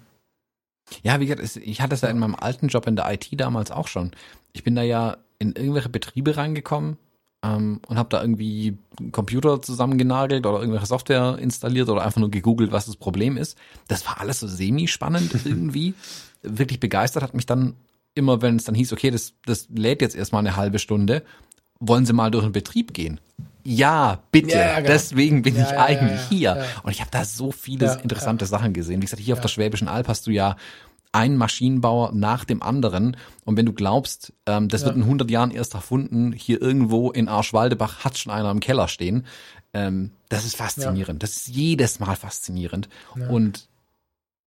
S1: Ja, wie gesagt, ich hatte es ja in meinem alten Job in der IT damals auch schon. Ich bin da ja in irgendwelche Betriebe reingekommen ähm, und habe da irgendwie einen Computer zusammengenagelt oder irgendwelche Software installiert oder einfach nur gegoogelt, was das Problem ist. Das war alles so semi-spannend irgendwie. Wirklich begeistert hat mich dann immer, wenn es dann hieß, okay, das, das lädt jetzt erstmal eine halbe Stunde, wollen Sie mal durch den Betrieb gehen? Ja, bitte. Ja, genau. Deswegen bin ja, ich ja, eigentlich hier. Und ich habe da so viele interessante Sachen gesehen. Wie gesagt, hier auf der Schwäbischen Alb hast du ja einen Maschinenbauer nach dem anderen. Und wenn du glaubst, ähm, das wird in 100 Jahren erst erfunden, hier irgendwo in Arschwaldebach hat schon einer im Keller stehen. Ähm, das ist faszinierend. Das ist jedes Mal faszinierend. Und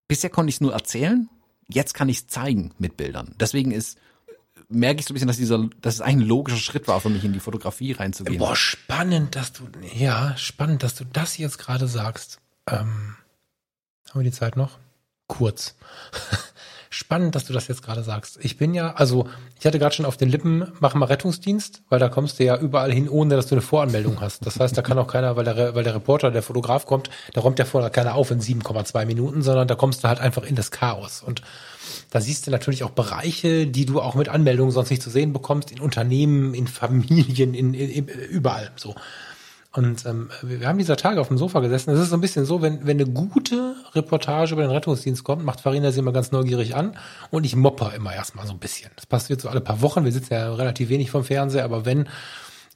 S1: bisher konnte ich es nur erzählen jetzt kann ich es zeigen mit Bildern. Deswegen ist merke ich so ein bisschen, dass dieser, dass es ein logischer Schritt war für mich in die Fotografie reinzugehen.
S2: Boah, spannend, dass du, ja, spannend, dass du das jetzt gerade sagst. Ähm, haben wir die Zeit noch? Kurz. Spannend, dass du das jetzt gerade sagst. Ich bin ja, also ich hatte gerade schon auf den Lippen, mach mal Rettungsdienst, weil da kommst du ja überall hin, ohne dass du eine Voranmeldung hast. Das heißt, da kann auch keiner, weil der, weil der Reporter, der Fotograf kommt, da räumt der vorher keiner auf in 7,2 Minuten, sondern da kommst du halt einfach in das Chaos. Und da siehst du natürlich auch Bereiche, die du auch mit Anmeldungen sonst nicht zu sehen bekommst, in Unternehmen, in Familien, in, in, überall so. Und ähm, wir haben dieser Tage auf dem Sofa gesessen. Es ist so ein bisschen so, wenn, wenn eine gute Reportage über den Rettungsdienst kommt, macht Farina sie immer ganz neugierig an und ich mopper immer erstmal so ein bisschen. Das passiert so alle paar Wochen. Wir sitzen ja relativ wenig vom Fernseher, aber wenn,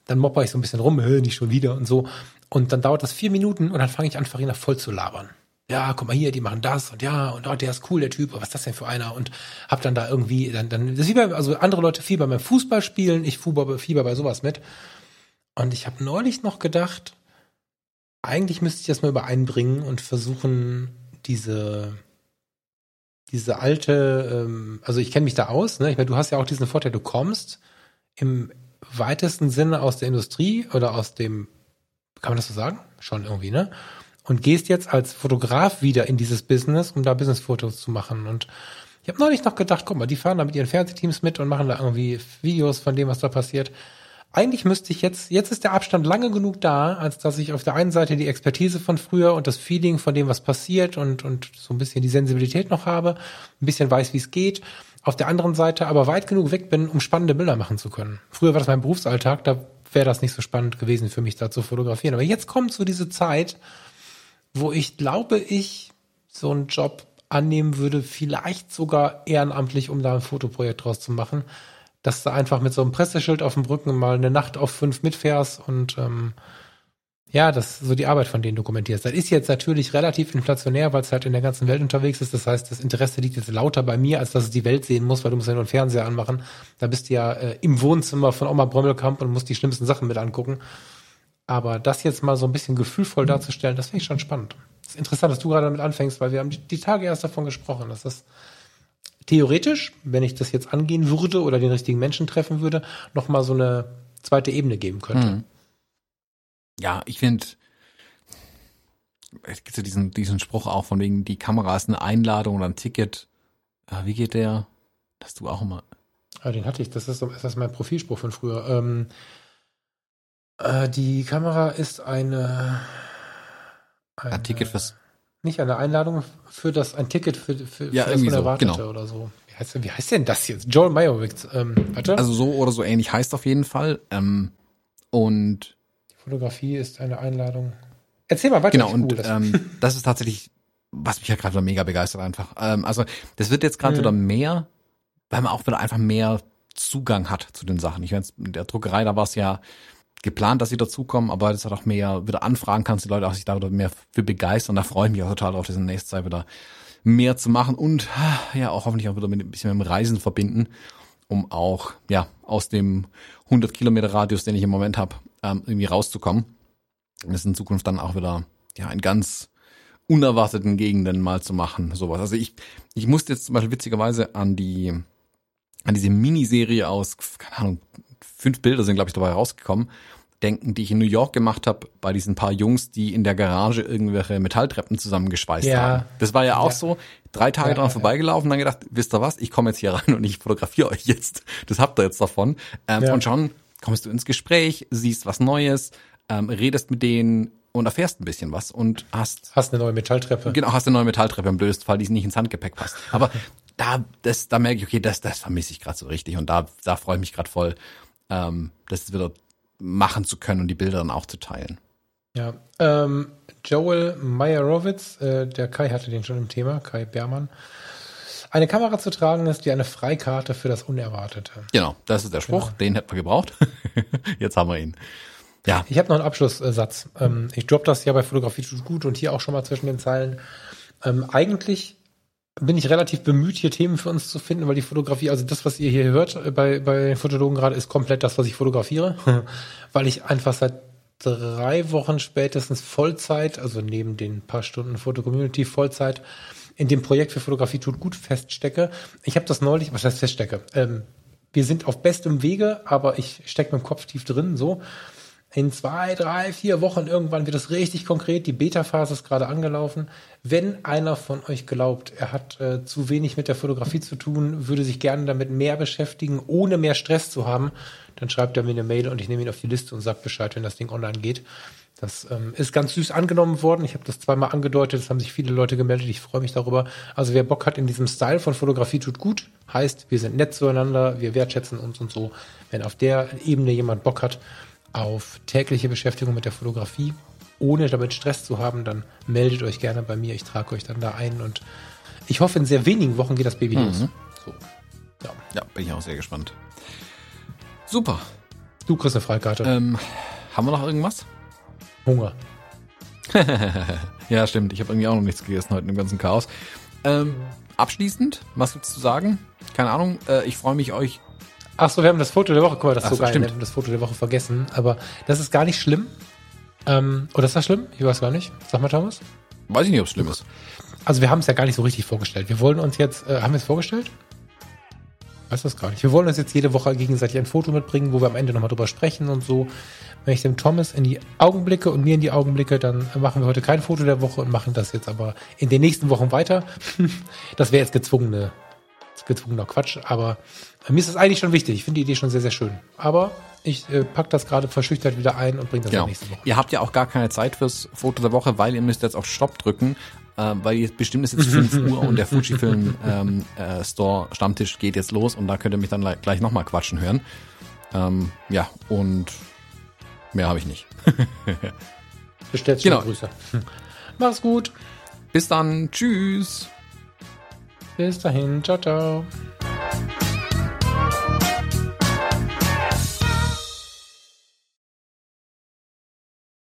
S2: dann mopper ich so ein bisschen rum, hör nicht schon wieder und so. Und dann dauert das vier Minuten und dann fange ich an, Farina voll zu labern. Ja, guck mal hier, die machen das und ja, und oh, der ist cool, der Typ, was ist das denn für einer? Und hab dann da irgendwie, dann, dann, das ist wie bei, also andere Leute fieber beim Fußball spielen, ich fieber, fieber bei sowas mit. Und ich habe neulich noch gedacht, eigentlich müsste ich das mal übereinbringen und versuchen, diese, diese alte, ähm, also ich kenne mich da aus, ne? Ich meine, du hast ja auch diesen Vorteil, du kommst im weitesten Sinne aus der Industrie oder aus dem, kann man das so sagen? Schon irgendwie, ne? Und gehst jetzt als Fotograf wieder in dieses Business, um da Businessfotos zu machen. Und ich habe neulich noch gedacht, guck mal, die fahren da mit ihren Fernsehteams mit und machen da irgendwie Videos von dem, was da passiert eigentlich müsste ich jetzt, jetzt ist der Abstand lange genug da, als dass ich auf der einen Seite die Expertise von früher und das Feeling von dem, was passiert und, und so ein bisschen die Sensibilität noch habe, ein bisschen weiß, wie es geht. Auf der anderen Seite aber weit genug weg bin, um spannende Bilder machen zu können. Früher war das mein Berufsalltag, da wäre das nicht so spannend gewesen für mich, da zu fotografieren. Aber jetzt kommt so diese Zeit, wo ich glaube, ich so einen Job annehmen würde, vielleicht sogar ehrenamtlich, um da ein Fotoprojekt draus zu machen, dass du einfach mit so einem Presseschild auf dem Brücken mal eine Nacht auf fünf mitfährst und ähm, ja, das so die Arbeit von denen dokumentierst. Das ist jetzt natürlich relativ inflationär, weil es halt in der ganzen Welt unterwegs ist. Das heißt, das Interesse liegt jetzt lauter bei mir, als dass es die Welt sehen muss, weil du musst ja nur einen Fernseher anmachen. Da bist du ja äh, im Wohnzimmer von Oma Brommelkamp und musst die schlimmsten Sachen mit angucken. Aber das jetzt mal so ein bisschen gefühlvoll darzustellen, das finde ich schon spannend. Das ist interessant, dass du gerade damit anfängst, weil wir haben die, Tage erst davon gesprochen, dass das theoretisch, wenn ich das jetzt angehen würde oder den richtigen Menschen treffen würde, noch mal so eine zweite Ebene geben könnte. Mhm.
S1: Ja, ich finde, es gibt ja diesen, diesen Spruch auch von wegen, die Kamera ist eine Einladung oder ein Ticket. Ja, wie geht der? Das du auch immer.
S2: Ah, den hatte ich, das ist, das ist mein Profilspruch von früher. Ähm, äh, die Kamera ist eine,
S1: eine ein Ticket fürs
S2: nicht eine Einladung für das, ein Ticket für, für,
S1: ja, für das Unerwartete
S2: so, genau. oder so. Wie heißt, wie heißt denn das jetzt? Joel Meyerowitz, ähm,
S1: warte. Also so oder so ähnlich heißt auf jeden Fall. Ähm, und
S2: die Fotografie ist eine Einladung. Erzähl mal weiter.
S1: Genau, und das. Ähm, das ist tatsächlich, was mich ja gerade mega begeistert einfach. Ähm, also das wird jetzt gerade mhm. wieder mehr, weil man auch wieder einfach mehr Zugang hat zu den Sachen. Ich meine, in der Druckerei, da war es ja geplant, dass sie dazukommen, aber das hat auch mehr wieder anfragen kannst, die Leute auch sich da wieder mehr für begeistern. Da freue ich mich auch total drauf, das in der nächsten Zeit wieder mehr zu machen und ja auch hoffentlich auch wieder mit ein bisschen mit dem Reisen verbinden, um auch ja aus dem 100 Kilometer Radius, den ich im Moment habe, ähm, irgendwie rauszukommen. Und das in Zukunft dann auch wieder ja in ganz unerwarteten Gegenden mal zu machen, sowas. Also ich ich musste jetzt zum Beispiel witzigerweise an die an diese Miniserie aus keine Ahnung fünf Bilder sind, glaube ich, dabei rausgekommen, denken, die ich in New York gemacht habe, bei diesen paar Jungs, die in der Garage irgendwelche Metalltreppen zusammengeschweißt ja. haben. Das war ja auch ja. so, drei Tage ja, dran vorbeigelaufen, dann gedacht, wisst ihr was, ich komme jetzt hier rein und ich fotografiere euch jetzt. Das habt ihr jetzt davon. Ähm, und schon kommst du ins Gespräch, siehst was Neues, ähm, redest mit denen und erfährst ein bisschen was und hast
S2: hast eine neue Metalltreppe.
S1: Genau, hast eine neue Metalltreppe im blödsten Fall, die nicht ins Handgepäck passt. Aber da das da merke ich, okay, das das vermisse ich gerade so richtig und da da freue ich mich gerade voll ähm, das wieder machen zu können und die Bilder dann auch zu teilen.
S2: Ja, ähm, Joel Meyerowitz, äh, der Kai hatte den schon im Thema, Kai Bermann. Eine Kamera zu tragen ist wie eine Freikarte für das Unerwartete.
S1: Genau, das ist der Spruch, genau. den hätten wir gebraucht. Jetzt haben wir ihn.
S2: Ja. Ich habe noch einen Abschlusssatz. Ähm, ich droppe das ja bei Fotografie tut gut und hier auch schon mal zwischen den Zeilen. Ähm, eigentlich bin ich relativ bemüht, hier Themen für uns zu finden, weil die Fotografie, also das, was ihr hier hört äh, bei, bei Fotologen gerade, ist komplett das, was ich fotografiere, weil ich einfach seit drei Wochen spätestens Vollzeit, also neben den paar Stunden Foto-Community Vollzeit, in dem Projekt für Fotografie tut gut feststecke. Ich habe das neulich, was heißt feststecke? Ähm, wir sind auf bestem Wege, aber ich stecke mit dem Kopf tief drin, so in zwei, drei, vier Wochen irgendwann wird es richtig konkret. Die Beta-Phase ist gerade angelaufen. Wenn einer von euch glaubt, er hat äh, zu wenig mit der Fotografie zu tun, würde sich gerne damit mehr beschäftigen, ohne mehr Stress zu haben, dann schreibt er mir eine Mail und ich nehme ihn auf die Liste und sage Bescheid, wenn das Ding online geht. Das ähm, ist ganz süß angenommen worden. Ich habe das zweimal angedeutet, es haben sich viele Leute gemeldet. Ich freue mich darüber. Also wer Bock hat in diesem Style von Fotografie tut gut, heißt, wir sind nett zueinander, wir wertschätzen uns und so. Wenn auf der Ebene jemand Bock hat, auf tägliche Beschäftigung mit der Fotografie, ohne damit Stress zu haben, dann meldet euch gerne bei mir. Ich trage euch dann da ein und ich hoffe, in sehr wenigen Wochen geht das Baby mhm. los. So.
S1: Ja. ja, bin ich auch sehr gespannt. Super.
S2: Du kriegst eine Freikarte.
S1: Ähm, haben wir noch irgendwas?
S2: Hunger.
S1: ja, stimmt. Ich habe irgendwie auch noch nichts gegessen heute im ganzen Chaos. Ähm, abschließend, was gibt's zu sagen? Keine Ahnung. Äh, ich freue mich, euch
S2: Ach so, wir haben das Foto der Woche, guck mal, das ist so, geil, stimmt. wir haben das Foto der Woche vergessen, aber das ist gar nicht schlimm. Ähm, oder ist das schlimm? Ich weiß gar nicht. Sag mal, Thomas.
S1: Weiß ich nicht, ob es schlimm ist.
S2: Also wir haben es ja gar nicht so richtig vorgestellt. Wir wollen uns jetzt, äh, haben wir es vorgestellt? Weiß das gar nicht. Wir wollen uns jetzt jede Woche gegenseitig ein Foto mitbringen, wo wir am Ende nochmal drüber sprechen und so. Wenn ich dem Thomas in die Augen blicke und mir in die Augen blicke, dann machen wir heute kein Foto der Woche und machen das jetzt aber in den nächsten Wochen weiter. das wäre jetzt gezwungene, gezwungener Quatsch, aber Mir ist das eigentlich schon wichtig. Ich finde die Idee schon sehr, sehr schön. Aber ich äh, pack das gerade verschüchtert wieder ein und bringe das
S1: Genau.
S2: nächste Woche.
S1: Ihr habt ja auch gar keine Zeit fürs Foto der Woche, weil ihr müsst jetzt auf Stopp drücken, äh, weil jetzt bestimmt ist jetzt 5 Uhr und der Fujifilm ähm, äh, Store Stammtisch geht jetzt los und da könnt ihr mich dann le- gleich nochmal quatschen hören. Ähm, ja, und mehr habe ich nicht.
S2: Bestellt
S1: Genau.
S2: Grüße. Mach's gut.
S1: Bis dann, tschüss.
S2: Bis dahin. Ciao, ciao.